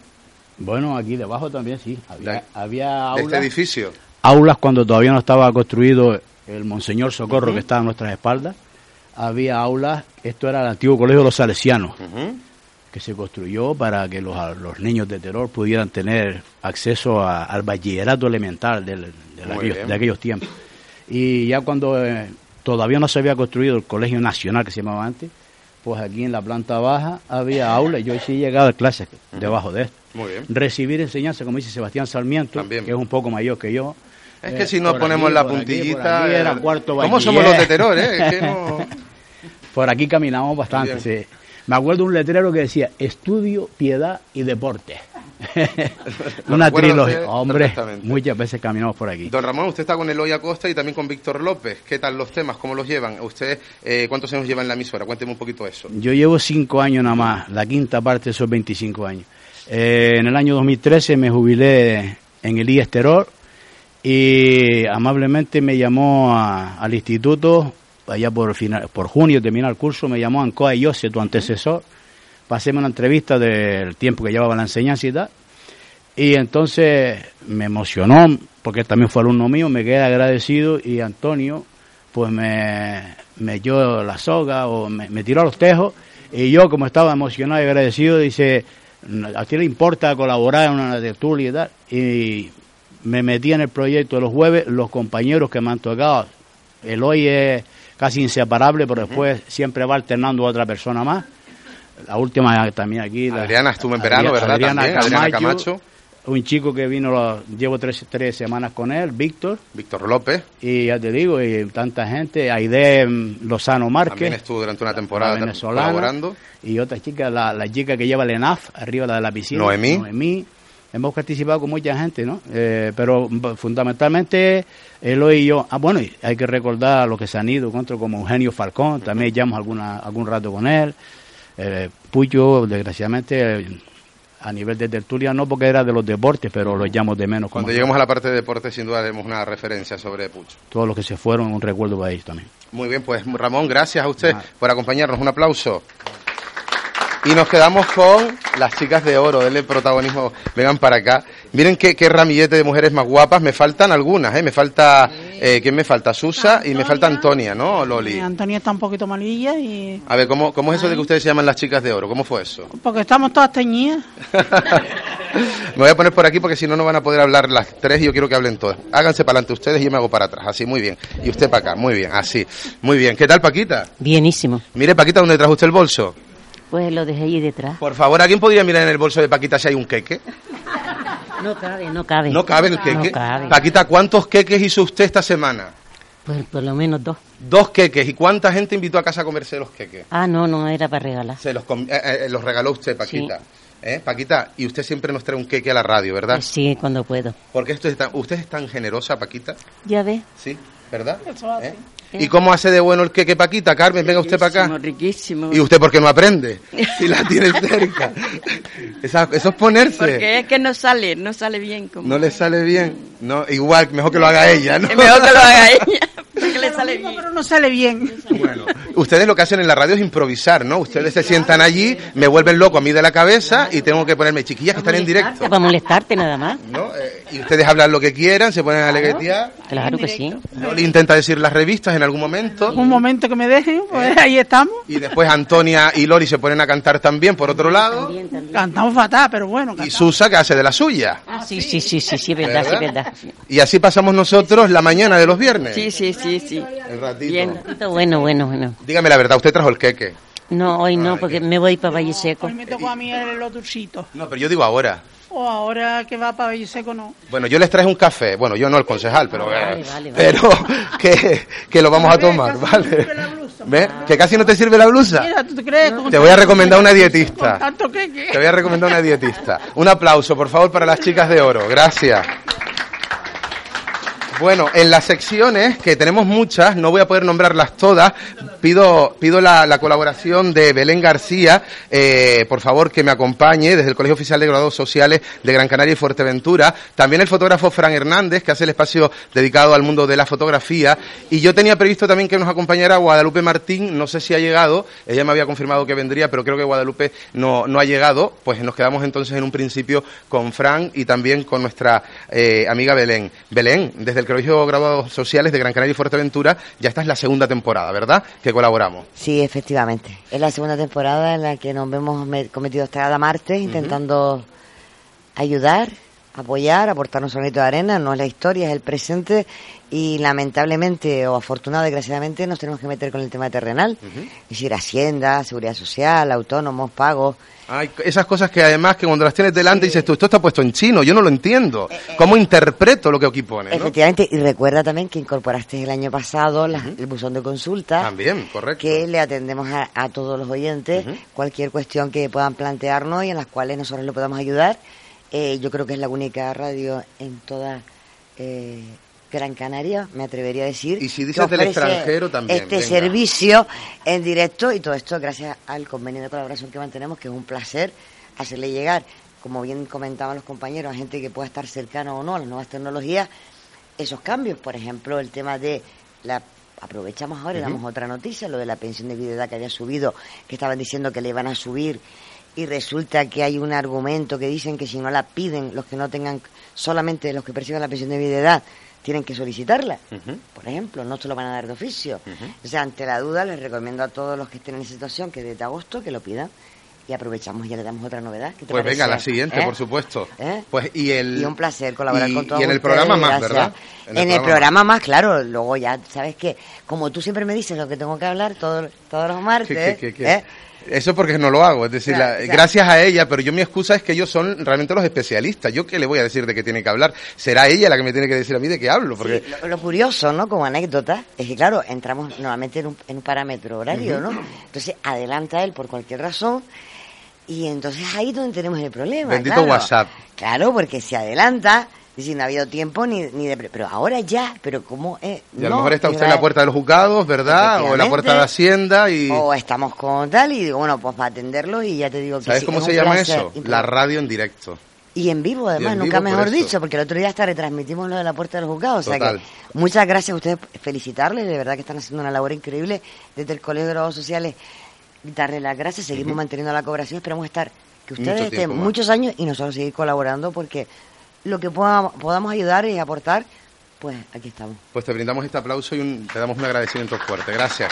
Bueno, aquí debajo también sí. Había, De- había de aulas, este edificio. aulas cuando todavía no estaba construido el Monseñor Socorro que está a nuestras espaldas. Había aulas, esto era el antiguo colegio de los salesianos, que se construyó para que los, los niños de terror pudieran tener acceso a- al bachillerato elemental del- de, aquellos, de aquellos tiempos. Y ya cuando eh, todavía no se había construido el colegio nacional que se llamaba antes, pues aquí en la planta baja había aulas. Yo sí he llegado a clases debajo de esto. Muy bien. Recibir enseñanza, como dice Sebastián Sarmiento, que es un poco mayor que yo. Es Eh, que si nos ponemos aquí, la aquí, puntillita. aquí era eh, cuarto ¿Cómo somos los de terror, eh? Es que (laughs) no. Por aquí caminamos bastante, sí. Me acuerdo de un letrero que decía estudio, piedad y deporte. (laughs) Una trilogía. Hombre, muchas veces caminamos por aquí. Don Ramón, usted está con Eloy Acosta y también con Víctor López. ¿Qué tal los temas? ¿Cómo los llevan? ¿Usted eh, cuántos años lleva en la emisora? Cuénteme un poquito eso. Yo llevo cinco años nada más, la quinta parte de esos 25 años. Eh, en el año 2013 me jubilé en el IES Terror y amablemente me llamó a- al instituto, allá por, final, por junio terminar el curso, me llamó Ancoa Yose, tu antecesor, paséme una entrevista del tiempo que llevaba la enseñanza y tal, y entonces me emocionó, porque también fue alumno mío, me quedé agradecido y Antonio pues me, me dio la soga o me, tiró los tejos. Y yo como estaba emocionado y agradecido dice, ¿a ti le importa colaborar en una tertulia y tal? Y me metí en el proyecto de los jueves, los compañeros que me han tocado, Eloy es casi inseparable, pero después siempre va alternando a otra persona más. La última también aquí. la- Adriana estuvo en verano, ¿verdad? Adriana También, Adriana Camacho. Un chico que vino, llevo tres, tres semanas con él, Víctor. Víctor López. Y ya te digo, y tanta gente, Aide mm, Lozano Márquez. También estuvo durante una temporada la venezolana, colaborando. Y otra chica, la, la chica que lleva el ENAF, arriba la de la piscina. Noemí. Noemí. Hemos participado con mucha gente, ¿no? Eh, pero mm, fundamentalmente Eloy y yo. Ah, bueno, hay que recordar a los que se han ido, contra como Eugenio Falcón, también llevamos alguna, algún rato con él. Eh, Puyo, desgraciadamente, eh, a nivel de tertulia no porque era de los deportes, pero lo llamo de menos. Cuando lleguemos a la parte de deporte, sin duda haremos una referencia sobre Pucho. Todos los que se fueron, un recuerdo para ellos también. Muy bien, pues Ramón, gracias a usted por acompañarnos. Un aplauso. Y nos quedamos con las chicas de oro, denle protagonismo, vengan para acá. Miren qué, qué ramillete de mujeres más guapas, me faltan algunas, ¿eh? Me falta, eh, ¿quién me falta? Susa y me falta Antonia, ¿no, Loli? Antonia está un poquito malilla y A ver, ¿cómo, ¿cómo es eso de que ustedes se llaman las chicas de oro? ¿Cómo fue eso? porque estamos todas teñidas. (laughs) Me voy a poner por aquí porque si no, no van a poder hablar las tres y yo quiero que hablen todas. Háganse para adelante ustedes y yo me hago para atrás. Así, muy bien. Y usted para acá, muy bien, así. Muy bien. ¿Qué tal, Paquita? Bienísimo. Mire, Paquita, ¿dónde trajo usted el bolso? Pues lo dejé ahí detrás. Por favor, ¿alguien podría mirar en el bolso de Paquita si hay un queque? No cabe, no cabe. ¿No cabe el queque? No cabe. Paquita, ¿cuántos queques hizo usted esta semana? Pues por lo menos dos. Dos queques. ¿Y cuánta gente invitó a casa a comerse los queques? Ah, no, no era para regalar. Se los, com- eh, eh, los regaló usted, Paquita. ¿Eh? Paquita, y usted siempre nos trae un queque a la radio, ¿verdad? Sí, cuando puedo. Porque esto es tan- usted es tan generosa, Paquita. Ya ve. Sí, ¿verdad? ¿Eh? ¿Y cómo hace de bueno el queque, Paquita? Carmen, venga usted para acá. Riquísimo. ¿Y usted por qué no aprende? (laughs) Si la tiene cerca. Esa- eso es ponerse. Porque es que no sale, no sale bien. Como... No le sale bien. No, igual, mejor que lo haga ella, ¿no? Mejor que lo haga ella, (laughs) porque le sale bien. Pero no sale bien. Ustedes lo que hacen en la radio es improvisar, ¿no? Ustedes se sientan allí, me vuelven loco a mí de la cabeza y tengo que ponerme chiquillas que están en directo. Para molestarte nada más. ¿no? Eh, y ustedes hablan lo que quieran, se ponen a aleguetear. Claro que sí. ¿no? Le intenta decir las revistas en algún momento. Un momento que me dejen, pues ahí estamos. Y después Antonia y Lori se ponen a cantar también, por otro lado. Cantamos fatal, pero bueno. Y Susa que hace de la suya. Ah, sí, sí, sí, sí, sí, es verdad, sí, es verdad. Y así pasamos nosotros la mañana de los viernes. Sí, sí, sí, sí. El ratito. Bien. Bueno, bueno, bueno. Dígame la verdad, usted trajo el queque. No, hoy no, porque me voy para Valle Seco. Hoy me tocó a mí el oturcito. No, pero yo digo ahora. O ahora que va para Valle Seco, no. Bueno, yo les traje un café. Bueno, yo no el concejal, pero, Vale, eh, vale, vale. pero (laughs) que, que lo vamos a tomar, ¿vale? ¿Ves? Que casi no te sirve la blusa. Mira, ¿tú te crees? Te voy a recomendar una Con dietista. tanto que, que- Te voy a recomendar una dietista. Un aplauso, por favor, para las chicas de oro. Gracias. Bueno, en las secciones, que tenemos muchas, no voy a poder nombrarlas todas, pido, pido la, la colaboración de Belén García, eh, por favor que me acompañe desde el Colegio Oficial de Graduados Sociales de Gran Canaria y Fuerteventura, también el fotógrafo Fran Hernández, que hace el espacio dedicado al mundo de la fotografía, y yo tenía previsto también que nos acompañara Guadalupe Martín, no sé si ha llegado, ella me había confirmado que vendría, pero creo que Guadalupe no, no ha llegado, pues nos quedamos entonces en un principio con Fran y también con nuestra eh, amiga Belén. Belén, desde el Colegio Graduados Sociales de Gran Canaria y Fuerteventura, ya esta es la segunda temporada, ¿verdad? Que colaboramos. Sí, efectivamente. Es la segunda temporada en la que nos vemos me- cometido hasta cada martes intentando ayudar, apoyar, aportarnos un granito de arena. No es la historia, es el presente y lamentablemente o afortunado desgraciadamente nos tenemos que meter con el tema terrenal. Es decir, Hacienda, Seguridad Social, autónomos, pagos. Hay esas cosas que además que cuando las tienes delante dices tú, esto está puesto en chino, yo no lo entiendo. ¿Cómo interpreto lo que aquí pone? no? Efectivamente, y recuerda también que incorporaste el año pasado la- el buzón de consulta. También, correcto. que le atendemos a, a todos los oyentes cualquier cuestión que puedan plantearnos y en las cuales nosotros le podamos ayudar. Eh, yo creo que es la única radio en toda eh, Gran Canaria, me atrevería a decir. Y si dices del extranjero también, Este venga. servicio en directo y todo esto gracias al convenio de colaboración que mantenemos, que es un placer hacerle llegar, como bien comentaban los compañeros, a gente que pueda estar cercano o no a las nuevas tecnologías, esos cambios. Por ejemplo, el tema de la aprovechamos ahora y damos otra noticia, lo de la pensión de viudedad que había subido, que estaban diciendo que le iban a subir y resulta que hay un argumento que dicen que si no la piden, los que no tengan, solamente los que perciban la pensión de viudedad, tienen que solicitarla. Por ejemplo, no se lo van a dar de oficio. O sea, ante la duda les recomiendo a todos los que estén en esa situación que desde agosto que lo pidan y aprovechamos y ya le damos otra novedad. ¿Qué te Pues parece? venga, la siguiente, ¿Eh? por supuesto. ¿Eh? Pues y el Y un placer colaborar y- con todos Y en el ustedes, programa más. ¿verdad? En el, programa más, claro. Luego ya, ¿sabes qué? Como tú siempre me dices lo que tengo que hablar todo- todos los martes, ¿Qué- qué- qué- qué? ¿eh? Eso porque no lo hago, es decir, Claro, la- claro. gracias a ella, pero yo mi excusa es que ellos son realmente los especialistas. ¿Yo qué le voy a decir de qué tiene que hablar? Será ella la que me tiene que decir a mí de qué hablo, porque Sí, lo, lo curioso, ¿no? Como anécdota, es que, claro, entramos normalmente en un, en un parámetro horario. ¿no? Entonces, adelanta él por cualquier razón y entonces ahí es donde tenemos el problema. bendito claro. WhatsApp. Claro, porque se adelanta y si no ha habido tiempo ni, ni de... Pero ahora ya, pero ¿cómo es? Y a lo No, mejor está usted en la puerta de los juzgados, ¿verdad? O en la puerta de Hacienda y... O estamos con tal y digo, bueno, pues para atenderlo y ya te digo que ¿Sabes sí, cómo es se llama placer. eso? La radio en directo. y en vivo, además, en nunca vivo, por mejor dicho, porque el otro día hasta retransmitimos lo de la Puerta de los Juzgados. O sea Total. que muchas gracias a ustedes, felicitarles, de verdad que están haciendo una labor increíble desde el Colegio de Grados Sociales. Darles las gracias, seguimos manteniendo la colaboración, esperamos estar, que ustedes Mucho estén más. muchos años y nosotros seguir colaborando porque lo que podamos, ayudar y aportar, pues aquí estamos. Pues te brindamos este aplauso y un- te damos un agradecimiento fuerte. Gracias.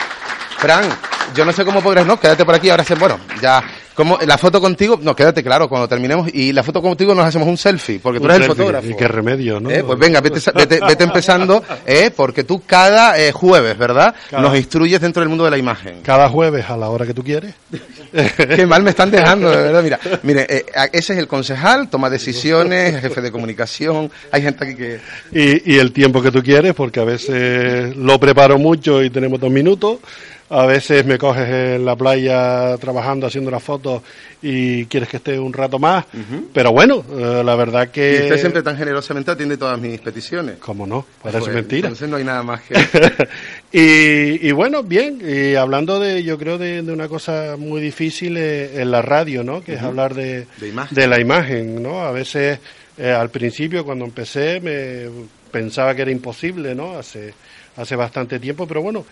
Fran, yo no sé cómo podrás, no, quédate por aquí, ahora se, bueno, ya, como la foto contigo, no, quédate claro cuando terminemos y la foto contigo nos hacemos un selfie, porque tú Un eres el fotógrafo. Y qué remedio, ¿no? Eh, Pues venga, vete, vete, vete empezando, eh, porque tú cada eh, jueves, ¿verdad? Cada- Nos instruyes dentro del mundo de la imagen. Cada jueves a la hora que tú quieres. (laughs) Qué mal me están dejando, de verdad. Mira, mire, eh, ese es el concejal, toma decisiones, jefe de comunicación. Hay gente aquí que. Y, y el tiempo que tú quieres, porque a veces lo preparo mucho y tenemos dos minutos. A veces me coges en la playa trabajando, haciendo las fotos y quieres que esté un rato más. Pero bueno, eh, la verdad Y que... usted siempre tan generosamente atiende todas mis peticiones. ¿Cómo no? Parece Pues, mentira. Entonces no hay nada más que. (laughs) y, y bueno, bien, y hablando de, yo creo, de, de una cosa muy difícil eh, en la radio, ¿no? Que es hablar de, De imagen. de la imagen, ¿no? A veces, eh, al principio, cuando empecé, me pensaba que era imposible, ¿no? Hace, hace bastante tiempo, pero bueno,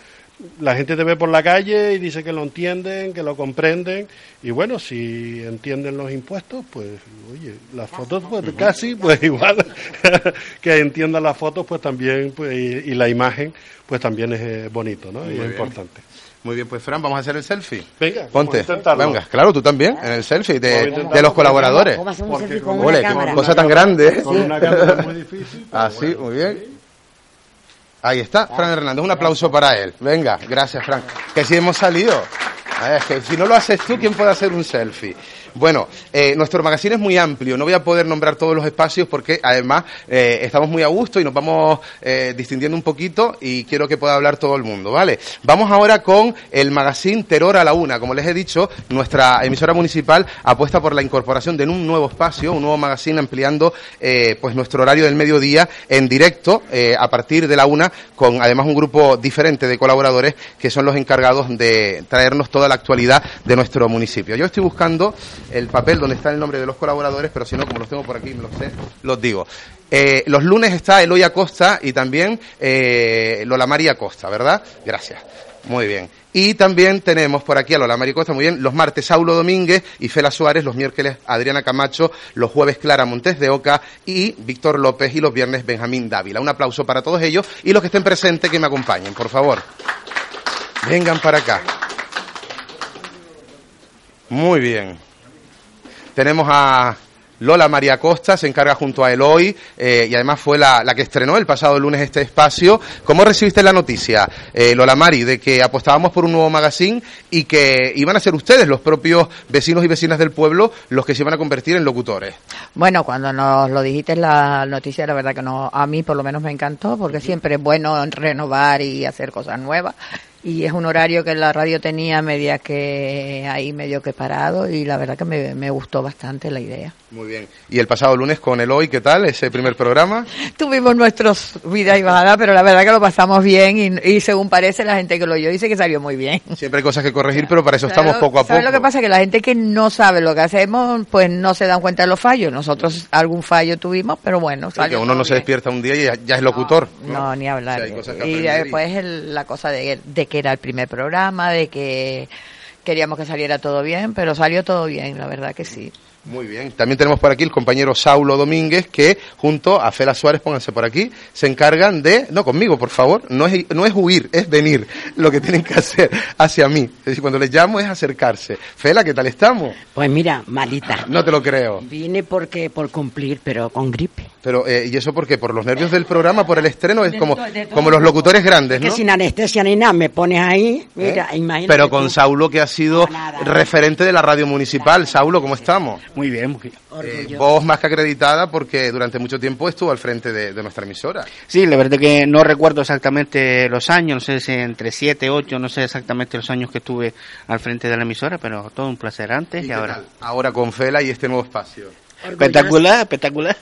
la gente te ve por la calle y dice que lo entienden, que lo comprenden, y bueno, si entienden los impuestos, pues, oye, las fotos, pues casi, pues igual, (laughs) que entiendan las fotos, pues también, pues, y, y la imagen, pues también es eh, bonito, ¿no? Muy y es bien. importante. Muy bien, pues Fran, vamos a hacer el selfie. Venga, vamos a Ponte. Venga, claro, tú también, en el selfie de, de los colaboradores. ¿Cómo hacemos un selfie con una cámara? cosa tan grande, ¿eh? Con una cámara muy difícil. Así, muy bien. Ahí está, Fran Hernández. Un aplauso para él. Venga, gracias, Fran. Que si hemos salido. Es que si no lo haces tú, ¿quién puede hacer un selfie? Bueno, eh, nuestro magazine es muy amplio, no voy a poder nombrar todos los espacios porque además eh, estamos muy a gusto y nos vamos eh, distinguiendo un poquito y quiero que pueda hablar todo el mundo, ¿vale? Vamos ahora con el magazine Terror a la Una. Como les he dicho, nuestra emisora municipal apuesta por la incorporación de un nuevo espacio, un nuevo magazine ampliando eh, pues nuestro horario del mediodía en directo eh, a partir de la una con además un grupo diferente de colaboradores que son los encargados de traernos toda la actualidad de nuestro municipio. Yo estoy buscando el papel donde está el nombre de los colaboradores, pero si no, como los tengo por aquí, me los sé, los digo. Eh, los lunes está Eloy Acosta y también eh, Lola María Acosta, ¿verdad? Gracias. Muy bien. Y también tenemos por aquí a Lola María Costa, muy bien, los martes Saulo Domínguez y Fela Suárez, los miércoles Adriana Camacho, los jueves Clara Montes de Oca y Víctor López y los viernes Benjamín Dávila. Un aplauso para todos ellos y los que estén presentes que me acompañen, por favor. Vengan para acá. Muy bien. Tenemos a Lola María Costa, se encarga junto a Eloy eh, y además fue la, la que estrenó el pasado lunes este espacio. ¿Cómo recibiste la noticia, eh, Lola Mari, de que apostábamos por un nuevo magazine y que iban a ser ustedes, los propios vecinos y vecinas del pueblo, los que se iban a convertir en locutores? Bueno, cuando nos lo dijiste la noticia, la verdad que no, a mí por lo menos me encantó, porque siempre es bueno renovar y hacer cosas nuevas. Y es un horario que la radio tenía media que ahí medio que parado y la verdad que me, me gustó bastante la idea. Muy bien. ¿Y el pasado lunes con Eloy, qué tal, ese primer programa? (laughs) Tuvimos nuestros vidas y bajadas, pero la verdad que lo pasamos bien y, y según parece la gente que lo oyó dice que salió muy bien. Siempre hay cosas que corregir, (laughs) pero para eso estamos ¿Sabes poco a poco. ¿sabes lo que pasa? Que la gente que no sabe lo que hacemos, pues no se dan cuenta de los fallos. Nosotros algún fallo tuvimos, pero bueno, salió que uno no todo se bien. despierta un día y ya, ya es locutor. No, ni hablar. Sí, hay cosas que y y- después el- la cosa de, de que era el primer programa, de que queríamos que saliera todo bien, pero salió todo bien, la verdad que sí. Muy bien. También tenemos por aquí el compañero Saulo Domínguez, que junto a Fela Suárez, pónganse por aquí, se encargan de, no conmigo, por favor, no es, no es huir, es venir, lo que tienen que hacer hacia mí. Es decir, cuando les llamo es acercarse. Fela, ¿qué tal estamos? Pues mira, malita. No te lo creo. Vine porque por cumplir, pero con gripe. Pero, eh, ¿y eso por qué? ¿Por los nervios del programa, por el estreno? Es como, como los locutores grandes, Que ¿no? sin anestesia ni nada, me pones ahí, mira, ¿Eh? imagínate. Pero con tú. Saulo, que ha sido referente de la radio municipal. Saulo, ¿cómo estamos? Muy bien, muy bien. Eh, voz más que acreditada porque durante mucho tiempo estuvo al frente de, de nuestra emisora. Sí, la verdad que no recuerdo exactamente los años, no sé si entre 7, 8, no sé exactamente los años que estuve al frente de la emisora, pero todo un placer antes y, qué ahora. tal? Ahora con Fela y este nuevo espacio. Espectacular, espectacular.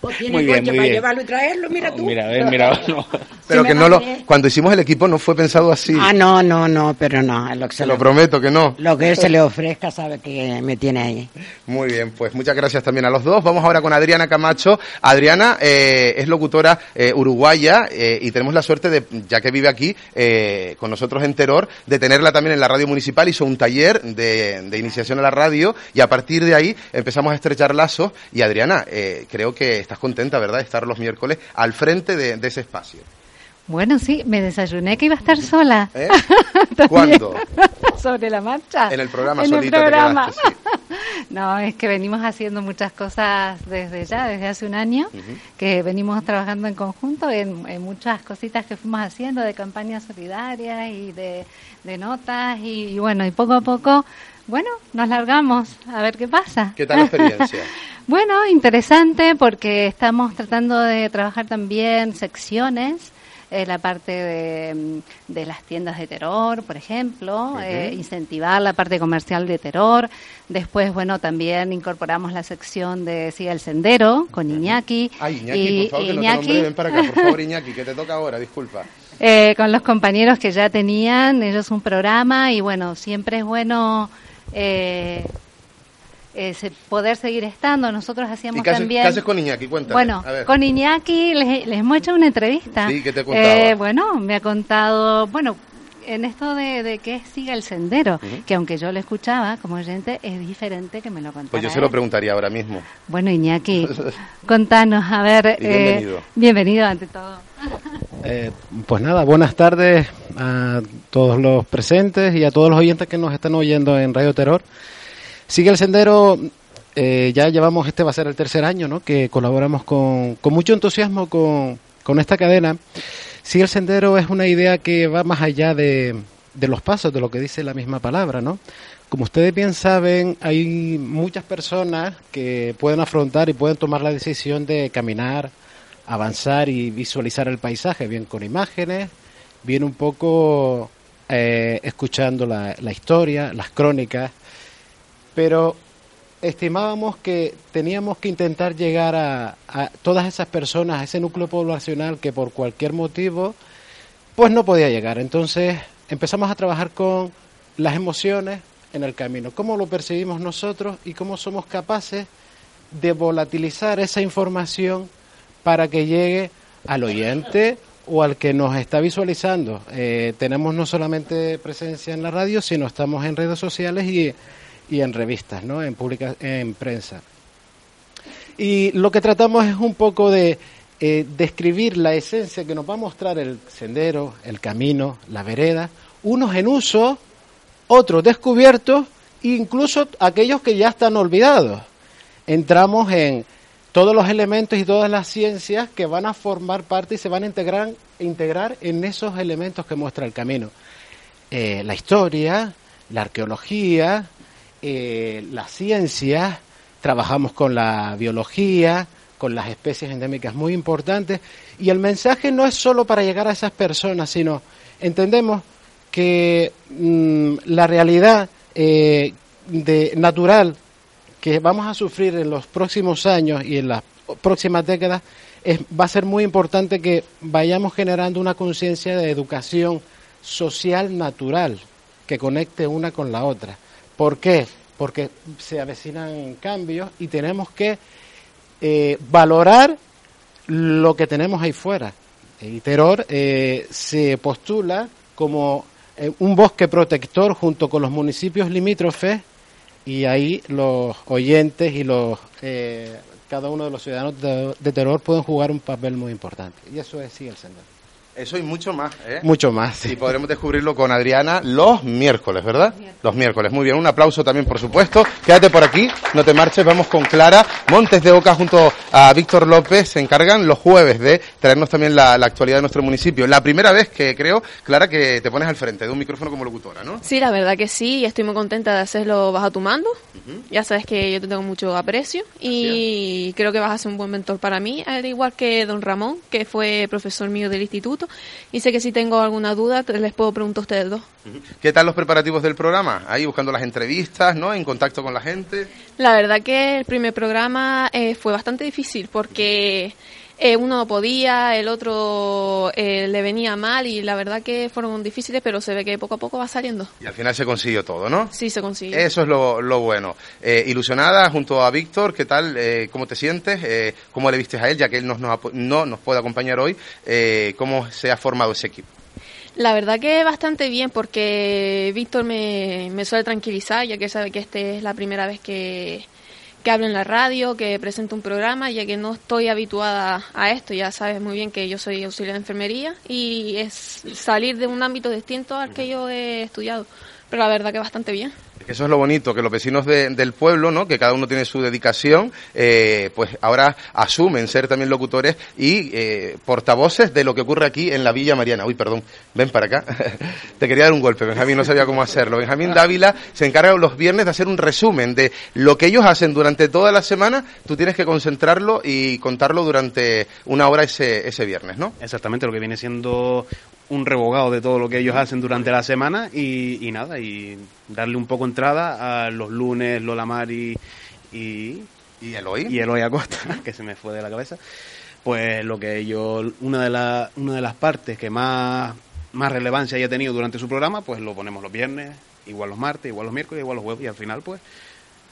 O tiene Muy bien, coche muy para bien. llevarlo y traerlo, mira tú. Mira, a ver, mira. (laughs) no. Pero que no lo, cuando hicimos el equipo no fue pensado así. Ah, no, no, no, pero no, lo que se lo prometo que no. Lo que él se le ofrezca sabe que me tiene ahí. Muy bien, pues muchas gracias también a los dos. Vamos ahora con Adriana Camacho. Adriana eh, es locutora eh, uruguaya eh, y tenemos la suerte de, ya que vive aquí eh, con nosotros en Teror, de tenerla también en la radio municipal. Hizo un taller de, de iniciación a la radio y a partir de ahí empezamos a estrechar lazos. Y Adriana, eh, creo que estás contenta, ¿verdad?, de estar los miércoles al frente de, de ese espacio. Bueno, sí, me desayuné que iba a estar sola. ¿Eh? (laughs) ¿Cuándo? (laughs) Sobre la marcha. En el programa En el te programa. quedaste, sí. (laughs) No, es que venimos haciendo muchas cosas desde ya, desde hace un año, que venimos trabajando en conjunto en, en muchas cositas que fuimos haciendo de campañas solidarias y de, de notas y, y bueno, y poco a poco, bueno, nos largamos a ver qué pasa. ¿Qué tal la experiencia? Bueno, interesante porque estamos tratando de trabajar también secciones, eh, la parte de, mm, de las tiendas de terror, por ejemplo, eh, incentivar la parte comercial de terror. Después, bueno, también incorporamos la sección de Siga el Sendero con Iñaki. Ay, Iñaki, Y por favor, que no te. Ven para acá, por favor, Iñaki, que te toca ahora, disculpa. eh, con los compañeros que ya tenían ellos un programa y bueno, siempre es bueno eh, eh, se- poder seguir estando. Nosotros hacíamos ¿Y qué haces, también... qué haces con Iñaki? Cuéntame. Bueno, A ver. con Iñaki les, les hemos hecho una entrevista. Sí, ¿qué te contaba? Eh, bueno, me ha contado, bueno, en esto de, de que siga el sendero, que aunque yo lo escuchaba como oyente, es diferente que me lo contara. Pues yo se lo preguntaría ahora mismo. Bueno, Iñaki, (laughs) contanos, a ver... Y bienvenido. bienvenido ante todo. Eh, pues nada, buenas tardes a todos los presentes y a todos los oyentes que nos están oyendo en Radio Terror. Sigue el sendero, eh, ya llevamos, este va a ser el tercer año, ¿no? Que colaboramos con, con mucho entusiasmo con, con esta cadena. Sigue el sendero es una idea que va más allá de, de los pasos, de lo que dice la misma palabra, ¿no? Como ustedes bien saben, hay muchas personas que pueden afrontar y pueden tomar la decisión de caminar, avanzar y visualizar el paisaje, bien con imágenes, bien un poco eh, escuchando la, la historia, las crónicas, pero estimábamos que teníamos que intentar llegar a, todas esas personas, a ese núcleo poblacional que por cualquier motivo pues no podía llegar. Entonces empezamos a trabajar con las emociones en el camino, cómo lo percibimos nosotros y cómo somos capaces de volatilizar esa información para que llegue al oyente o al que nos está visualizando. Eh, tenemos no solamente presencia en la radio, sino estamos en redes sociales y, y en revistas, ¿no? en, publica- en prensa. Y lo que tratamos es un poco de eh, describir la esencia que nos va a mostrar el sendero, el camino, la vereda, unos en uso, otros descubiertos, incluso aquellos que ya están olvidados. Entramos en todos los elementos y todas las ciencias que van a formar parte y se van a integrar, integrar en esos elementos que muestra el camino. Eh, la historia, la arqueología, eh, las ciencias, trabajamos con la biología, con las especies endémicas muy importantes, y el mensaje no es solo para llegar a esas personas, sino entendemos que mm, la realidad eh, de, natural que vamos a sufrir en los próximos años y en las próximas décadas es, va a ser muy importante que vayamos generando una conciencia de educación social natural que conecte una con la otra. ¿Por qué? Porque se avecinan cambios y tenemos que eh, valorar lo que tenemos ahí fuera. Y Teror eh, se postula como eh, un bosque protector junto con los municipios limítrofes y ahí los oyentes y los cada uno de los ciudadanos de, de Terror pueden jugar un papel muy importante. Y eso es sí el sendero. Eso y mucho más, ¿eh? Mucho más. sí. Y podremos descubrirlo con Adriana los miércoles, ¿verdad? Los miércoles. Muy bien, un aplauso también, por supuesto. Quédate por aquí, no te marches, vamos con Clara. Montes de Oca junto a Víctor López se encargan los jueves de traernos también la, la actualidad de nuestro municipio. La primera vez que creo, Clara, que te pones al frente de un micrófono como locutora, ¿no? Sí, la verdad que sí, y estoy muy contenta de hacerlo bajo tu mando. Ya sabes que yo te tengo mucho aprecio y creo que vas a ser un buen mentor para mí, al igual que don Ramón, que fue profesor mío del instituto. Y sé que si tengo alguna duda, les puedo preguntar a ustedes dos. ¿Qué tal los preparativos del programa? Ahí buscando las entrevistas, ¿no? En contacto con la gente. La verdad que el primer programa eh, fue bastante difícil porque eh, uno no podía, el otro eh, le venía mal y la verdad que fueron difíciles, pero se ve que poco a poco va saliendo. Y al final se consiguió todo, ¿no? Sí, se consiguió. Eso es lo, lo bueno. Eh, ilusionada junto a Víctor, ¿qué tal? Eh, ¿Cómo te sientes? Eh, ¿Cómo le vistes a él, ya que él nos, nos no nos puede acompañar hoy? Eh, ¿Cómo se ha formado ese equipo? La verdad que bastante bien porque Víctor me, me suele tranquilizar, ya que sabe que esta es la primera vez que, que hablo en la radio, que presento un programa, ya que no estoy habituada a esto. Ya sabes muy bien que yo soy auxiliar de enfermería y es salir de un ámbito distinto al que yo he estudiado. Pero la verdad que bastante bien. Que eso es lo bonito, que los vecinos de- del pueblo, ¿no? que cada uno tiene su dedicación, eh, pues ahora asumen ser también locutores y eh, portavoces de lo que ocurre aquí en la Villa Mariana. Uy, perdón, ven para acá. (laughs) Te quería dar un golpe, Benjamín, no sabía cómo hacerlo. Benjamín Dávila se encarga los viernes de hacer un resumen de lo que ellos hacen durante toda la semana. Tú tienes que concentrarlo y contarlo durante una hora ese, ese viernes, ¿no? Exactamente, lo que viene siendo un revogado de todo lo que ellos hacen durante la semana y, y nada, y darle un poco entrada a los lunes Lola Mari y... ¿Y Eloy? Y Eloy Acosta, (laughs) que se me fue de la cabeza. Pues lo que ellos, una de, la- una de las partes que más, más relevancia haya tenido durante su programa, pues lo ponemos los viernes, igual los martes, igual los miércoles, igual los jueves y al final pues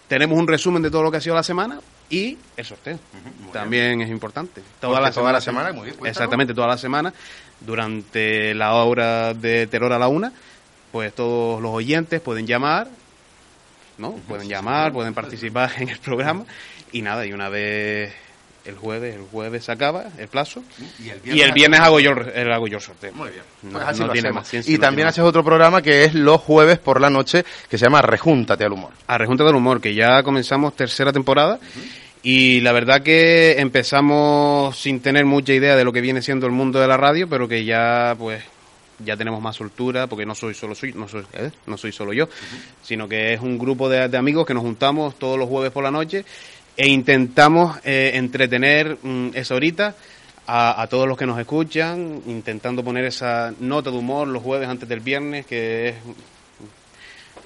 tenemos un resumen de todo lo que ha sido la semana y el sorteo. También es importante. Porque toda la semana, muy bien. Exactamente, toda la semana, durante la hora de Terror a la Una, pues todos los oyentes pueden llamar, ¿no? Pueden llamar, pueden participar en el programa y nada, y una vez el jueves, el jueves se acaba el plazo y el viernes, hago yo el, el- hago yo el sorteo. Muy bien. No, Pues así no lo tiene hacemos. más ciencia, y no también tiene haces otro programa que es los jueves por la noche, que se llama Rejúntate al humor. a Rejunta del Humor, que ya comenzamos tercera temporada. Y la verdad que empezamos sin tener mucha idea de lo que viene siendo el mundo de la radio, pero que ya pues ya tenemos más soltura, porque no soy solo soy, no soy, ¿eh? no soy solo yo, sino que es un grupo de, de amigos que nos juntamos todos los jueves por la noche e intentamos eh, entretener mm, esa horita a, a todos los que nos escuchan, intentando poner esa nota de humor los jueves antes del viernes, que es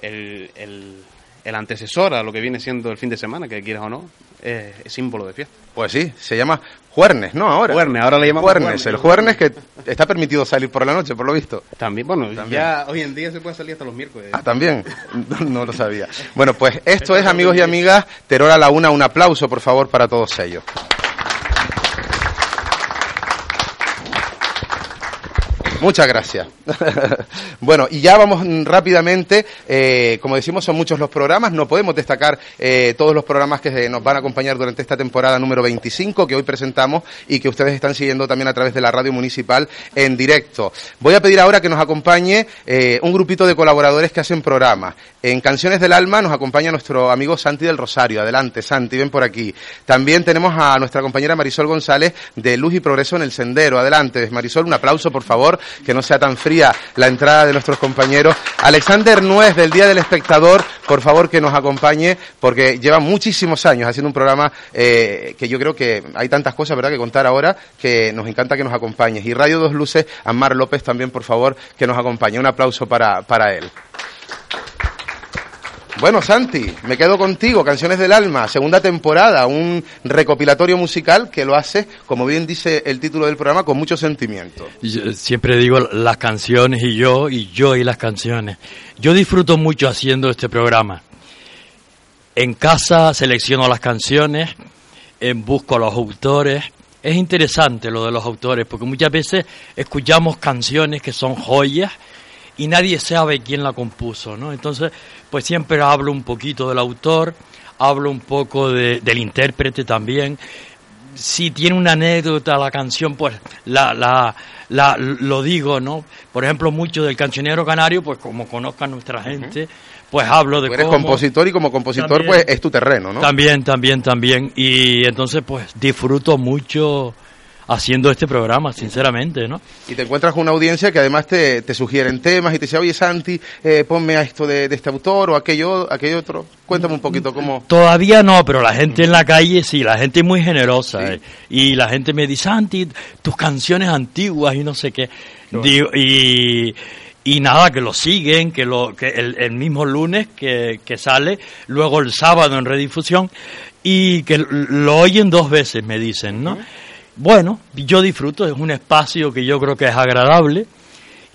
el, el, el antecesor a lo que viene siendo el fin de semana, que quieras o no, es, es símbolo de fiesta. Pues sí, se llama Juernes, ¿no? Ahora. Juernes, ahora le llamamos Juernes, Juernes. el Juernes que está permitido salir por la noche, por lo visto. También, bueno, También. ya hoy en día se puede salir hasta los miércoles. Ah, también. No, (laughs) no lo sabía. Bueno, pues esto es, amigos y amigas, Terror a la Una. Un aplauso, por favor, para todos ellos. Muchas gracias. (laughs) bueno, y ya vamos rápidamente. eh, como decimos, son muchos los programas. No podemos destacar eh, todos los programas que nos van a acompañar durante esta temporada número 25 que hoy presentamos y que ustedes están siguiendo también a través de la radio municipal en directo. Voy a pedir ahora que nos acompañe eh, un grupito de colaboradores que hacen programas. En Canciones del Alma nos acompaña nuestro amigo Santi del Rosario. Adelante, Santi, ven por aquí. También tenemos a nuestra compañera Marisol González de Luz y Progreso en el Sendero. Adelante, Marisol, un aplauso, por favor, que no sea tan fría la entrada de nuestros compañeros. Alexander Nuez del Día del Espectador, por favor, que nos acompañe, porque lleva muchísimos años haciendo un programa eh, que yo creo que hay tantas cosas, ¿verdad?, que contar ahora, que nos encanta que nos acompañes. Y Radio Dos Luces, Amar López también, por favor, que nos acompañe. Un aplauso para, para él. Bueno, Santi, me quedo contigo, Canciones del Alma, segunda temporada, un recopilatorio musical que lo hace, como bien dice el título del programa, con mucho sentimiento. Yo siempre digo las canciones y yo, y yo y las canciones. Yo disfruto mucho haciendo este programa. En casa selecciono las canciones, en busco a los autores. Es interesante lo de los autores, porque muchas veces escuchamos canciones que son joyas y nadie sabe quién la compuso, ¿no? Entonces, pues siempre hablo un poquito del autor, hablo un poco de- del intérprete también. Si tiene una anécdota la canción, pues la, la, la- lo digo, ¿no? Por ejemplo, mucho del cancionero canario, pues como conozcan nuestra gente, pues hablo de Tú eres cómo... compositor y como compositor, También. pues es tu terreno, ¿no? También, también, también. Y entonces, pues disfruto mucho haciendo este programa, sinceramente, ¿no? Y te encuentras con una audiencia que además te, te sugieren temas y te dice, oye Santi, eh, ponme a esto de, de este autor o aquello, aquello otro. Cuéntame un poquito cómo... Todavía no, pero la gente en la calle sí, la gente es muy generosa. eh. Y la gente me dice, Santi, tus canciones antiguas y no sé qué. Digo, y, y nada, que lo siguen, que, lo, que el, el mismo lunes que, que sale, luego el sábado en redifusión, y que lo oyen dos veces, me dicen, ¿no? Bueno, yo disfruto, es un espacio que yo creo que es agradable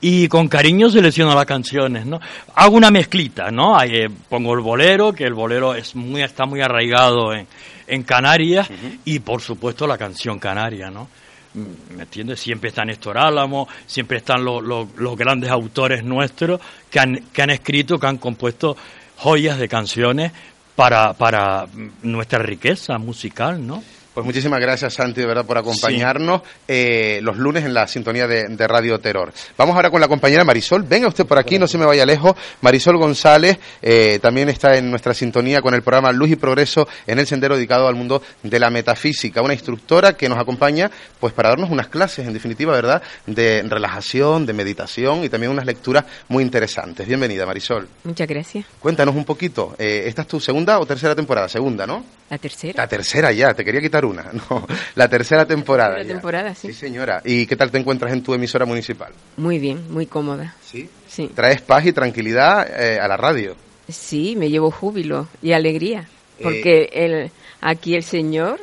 y con cariño selecciono las canciones, ¿no? Hago una mezclita, ¿no? Ahí, eh, pongo el bolero, que el bolero es muy, está muy arraigado en, en Canarias y por supuesto la canción canaria, ¿no? ¿Me entiendes? Siempre está Néstor Álamo, siempre están los, grandes autores nuestros que han, que han escrito, que han compuesto joyas de canciones para, para nuestra riqueza musical, ¿no? Pues muchísimas gracias, Santi, de verdad, por acompañarnos eh, los lunes en la sintonía de, de Radio Terror. Vamos ahora con la compañera Marisol. Venga usted por aquí, no se me vaya lejos. Marisol González eh, también está en nuestra sintonía con el programa Luz y Progreso en el sendero dedicado al mundo de la metafísica. Una instructora que nos acompaña pues para darnos unas clases, en definitiva, ¿verdad?, de relajación, de meditación y también unas lecturas muy interesantes. Bienvenida, Marisol. Muchas gracias. Cuéntanos un poquito. eh, ¿Esta es tu segunda o tercera temporada? Segunda, ¿no? La tercera. La tercera ya, te quería quitar una. (laughs) No, la tercera temporada. La ya. temporada, sí. Sí, señora. ¿Y qué tal te encuentras en tu emisora municipal? Muy bien, muy cómoda. ¿Sí? Sí. Traes paz y tranquilidad eh, a la radio. Sí, me llevo júbilo y alegría. Eh. Porque el, aquí el señor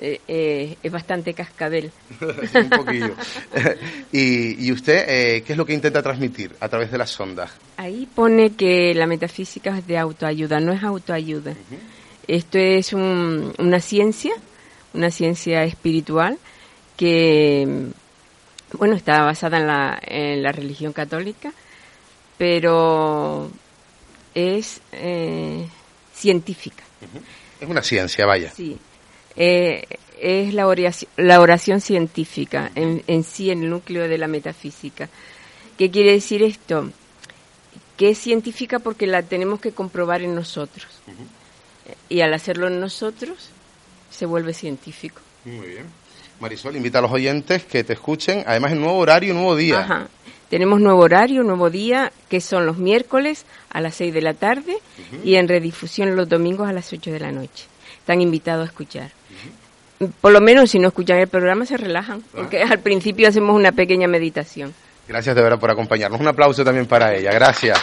eh, eh, es bastante cascabel. (laughs) un poquillo. (laughs) y, y usted, eh, ¿qué es lo que intenta transmitir a través de las ondas? Ahí pone que la metafísica es de autoayuda, no es autoayuda. Esto es un- una ciencia, una ciencia espiritual que, bueno, está basada en la, en la religión católica, pero es eh, científica. Es una ciencia, vaya. Sí. Eh, es la oración, la oración científica, en, en sí el núcleo de la metafísica. ¿Qué quiere decir esto? Que es científica porque la tenemos que comprobar en nosotros. Y al hacerlo en nosotros, se vuelve científico. Muy bien. Marisol, invita a los oyentes que te escuchen, además en nuevo horario, nuevo día. Ajá. Tenemos nuevo horario, nuevo día, que son los miércoles a las 6 de la tarde y en redifusión los domingos a las 8 de la noche. Están invitados a escuchar. Por lo menos si no escuchan el programa se relajan, porque al principio hacemos una pequeña meditación. Gracias de verdad por acompañarnos. Un aplauso también para ella. Gracias.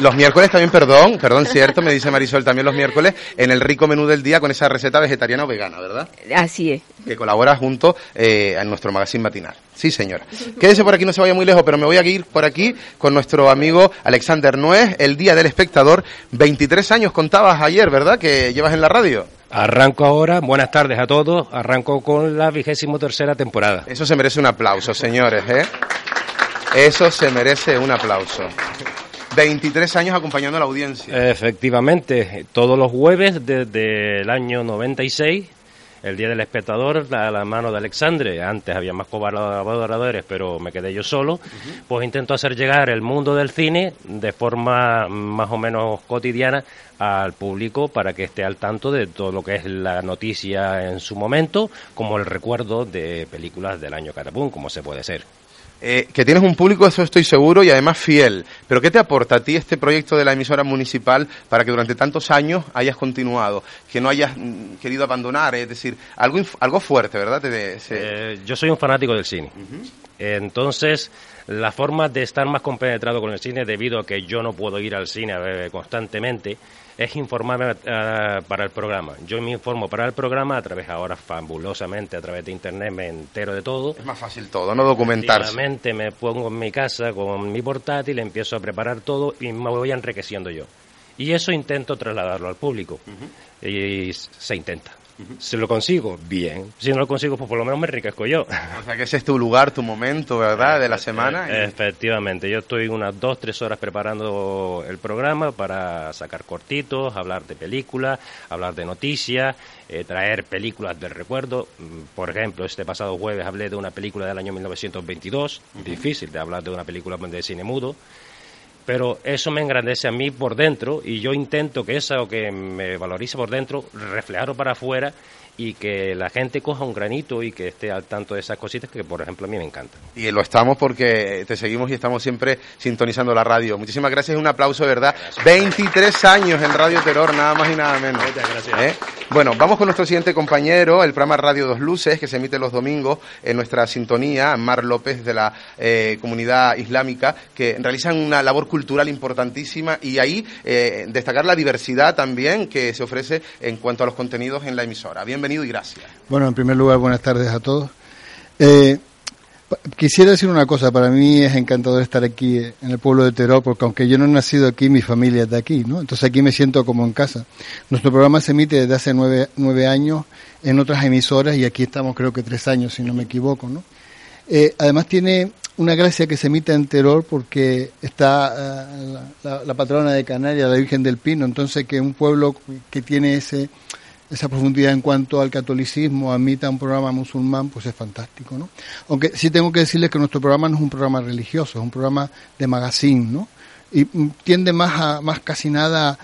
Los miércoles también, perdón, perdón, cierto, me dice Marisol, también los miércoles en el rico menú del día con esa receta vegetariana o vegana, ¿verdad? Así es. Que colabora junto eh, a nuestro magazine matinal. Sí, señora. Quédese por aquí, no se vaya muy lejos, pero me voy a ir por aquí con nuestro amigo Alexander Nuez, el Día del Espectador. 23 años contabas ayer, ¿verdad? Que llevas en la radio. Arranco ahora, buenas tardes a todos, arranco con la vigésimo tercera temporada. Eso se merece un aplauso, señores, ¿eh? Eso se merece un aplauso. 23 años acompañando a la audiencia. Efectivamente, todos los jueves desde el año 96, el Día del Espectador, a la mano de Alexandre, antes había más colaboradores, pero me quedé yo solo, pues intento hacer llegar el mundo del cine de forma más o menos cotidiana al público para que esté al tanto de todo lo que es la noticia en su momento, como el recuerdo de películas del año Catapum, como se puede ser. Eh, que tienes un público, eso estoy seguro, y además fiel. Pero ¿qué te aporta a ti este proyecto de la emisora municipal para que durante tantos años hayas continuado? Que no hayas mm, querido abandonar, es decir, algo, algo fuerte, ¿verdad? Te de- se- Eh, yo soy un fanático del cine. Entonces, la forma de estar más compenetrado con el cine, debido a que yo no puedo ir al cine eh, constantemente, es informarme eh, para el programa. Yo me informo para el programa a través ahora fabulosamente, a través de internet, me entero de todo. Es más fácil todo, no documentarse. Me pongo en mi casa con mi portátil, empiezo a preparar todo y me voy enriqueciendo yo. Y eso intento trasladarlo al público. Y se intenta. Si lo consigo, bien. Si no lo consigo, pues por lo menos me enriquezco yo. O sea, que ese es tu lugar, tu momento, ¿verdad? De la semana. Efectivamente, yo estoy unas dos, tres horas preparando el programa para sacar cortitos, hablar de películas, hablar de noticias, eh, traer películas del recuerdo. Mm, Por ejemplo, este pasado jueves hablé de una película del año 1922, difícil de hablar de una película de cine mudo. Pero eso me engrandece a mí por dentro y yo intento que eso que me valoriza por dentro, reflejarlo para afuera y que la gente coja un granito y que esté al tanto de esas cositas que, por ejemplo, a mí me encantan. Y lo estamos porque te seguimos y estamos siempre sintonizando la radio. Muchísimas gracias y un aplauso de verdad. 23 años en Radio Terror, nada más y nada menos. ¿Eh? Bueno, vamos con nuestro siguiente compañero, el programa Radio Dos Luces, que se emite los domingos en nuestra sintonía, Mar López de la eh, comunidad islámica, que realizan una labor cultural importantísima y ahí eh, destacar la diversidad también que se ofrece en cuanto a los contenidos en la emisora. Bienvenido y gracias. Bueno, en primer lugar, buenas tardes a todos. Eh, quisiera decir una cosa, para mí es encantador estar aquí en el pueblo de Teró, porque aunque yo no he nacido aquí, mi familia es de aquí, ¿no? Entonces aquí me siento como en casa. Nuestro programa se emite desde hace nueve, nueve años en otras emisoras y aquí estamos creo que tres años, si no me equivoco, ¿no? Eh, además tiene una gracia que se emite en Teror porque está la, la- la patrona de Canarias, la Virgen del Pino, entonces que un pueblo que tiene ese esa profundidad en cuanto al catolicismo admita un programa musulmán, pues es fantástico, ¿no? Aunque sí tengo que decirles que nuestro programa no es un programa religioso, es un programa de magazine, ¿no? Y mm, tiende más a, más casi nada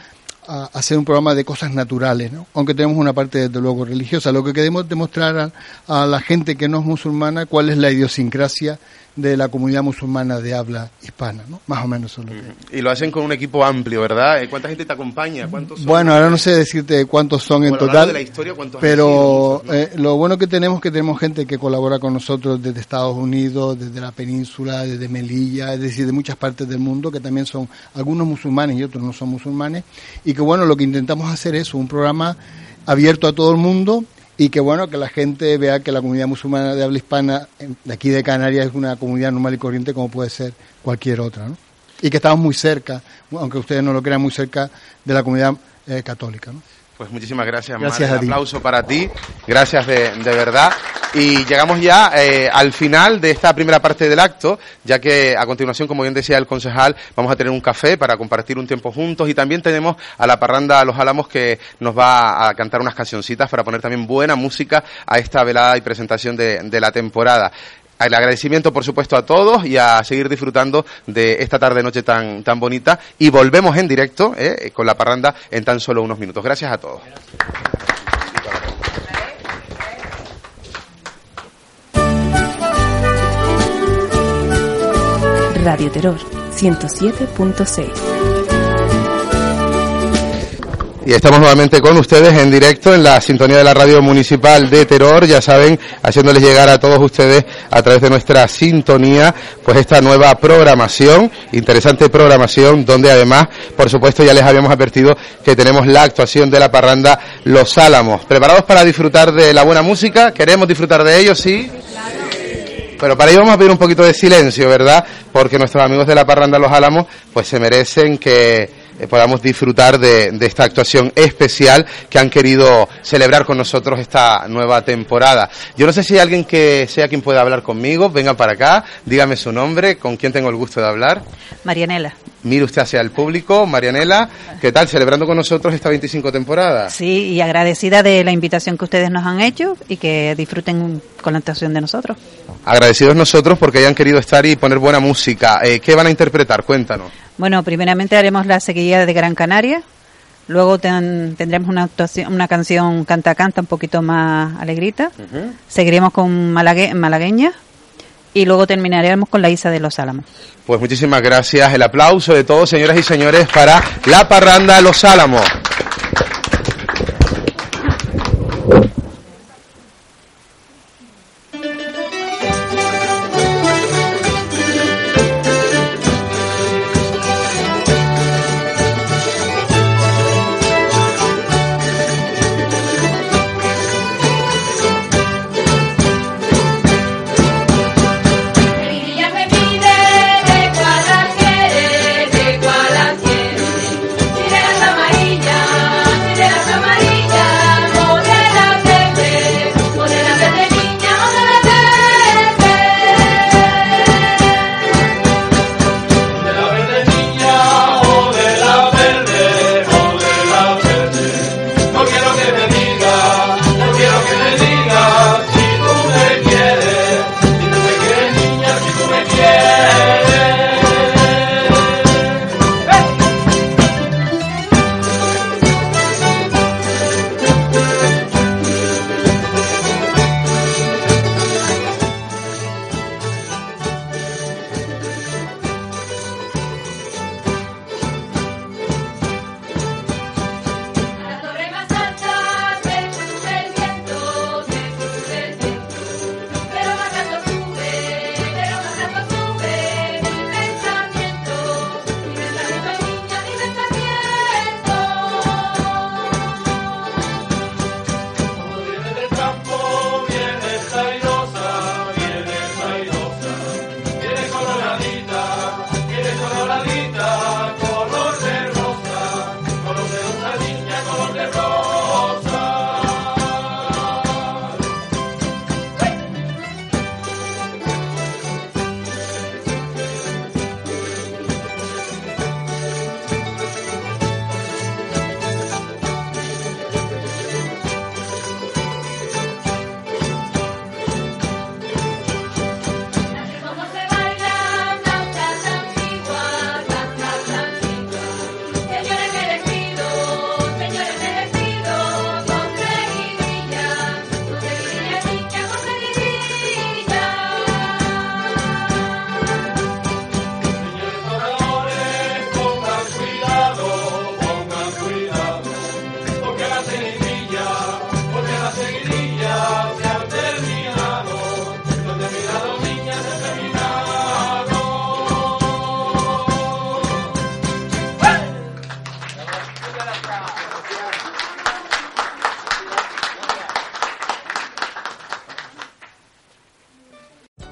a, ser un programa de cosas naturales, ¿no? Aunque tenemos una parte desde luego religiosa. Lo que queremos demostrar a la gente que no es musulmana cuál es la idiosincrasia de la comunidad musulmana de habla hispana, ¿no? Más o menos es lo que... Y lo hacen con un equipo amplio, ¿verdad? Eh, ¿Cuánta gente te acompaña? ¿Cuántos son? Bueno, ahora no sé decirte cuántos son en Bueno, total, de la historia, ¿cuántos pero eh, lo bueno que tenemos es que tenemos gente que colabora con nosotros desde Estados Unidos, desde la península, desde Melilla, es decir, de muchas partes del mundo, que también son algunos musulmanes y otros no son musulmanes, y que bueno, lo que intentamos hacer es un programa abierto a todo el mundo y que bueno, que la gente vea que la comunidad musulmana de habla hispana de aquí de Canarias es una comunidad normal y corriente como puede ser cualquier otra, ¿no? Y que estamos muy cerca, aunque ustedes no lo crean, muy cerca de la comunidad eh, católica, ¿no? Pues muchísimas gracias, Mar. Gracias Un a ti. aplauso para ti. Gracias de, de verdad. Y llegamos ya eh, al final de esta primera parte del acto, ya que a continuación, como bien decía el concejal, vamos a tener un café para compartir un tiempo juntos y también tenemos a la parranda Los Álamos que nos va a cantar unas cancioncitas para poner también buena música a esta velada y presentación de, de la temporada. El agradecimiento, por supuesto, a todos y a seguir disfrutando de esta tarde-noche tan, tan bonita. Y volvemos en directo eh, con la parranda en tan solo unos minutos. Gracias a todos. Radio Terror 107.6. Y estamos nuevamente con ustedes en directo en la sintonía de la radio municipal de Terror, ya saben, haciéndoles llegar a todos ustedes a través de nuestra sintonía, pues esta nueva programación, interesante programación, donde además, por supuesto, ya les habíamos advertido que tenemos la actuación de la parranda Los Álamos. ¿Preparados para disfrutar de la buena música? ¿Queremos disfrutar de ello? Sí. Pero para ello vamos a pedir un poquito de silencio, ¿verdad? Porque nuestros amigos de la parranda Los Álamos, pues se merecen que eh, podamos disfrutar de, de esta actuación especial que han querido celebrar con nosotros esta nueva temporada. Yo no sé si hay alguien que sea quien pueda hablar conmigo, venga para acá, dígame su nombre, con quién tengo el gusto de hablar. Marianela. Mire usted hacia el público, Marianela, ¿qué tal? Celebrando con nosotros esta 25 temporada. Sí, y agradecida de la invitación que ustedes nos han hecho y que disfruten con la actuación de nosotros. Agradecidos nosotros porque hayan querido estar y poner buena música. Eh, ¿Qué van a interpretar? Cuéntanos. Bueno, primeramente haremos la sequía de Gran Canaria, luego ten- tendremos una actuación, una canción canta canta un poquito más alegrita, seguiremos con malague- malagueña y luego terminaremos con la Isa de los Álamos. Pues muchísimas gracias. El aplauso de todos, señoras y señores, para la parranda Los Álamos.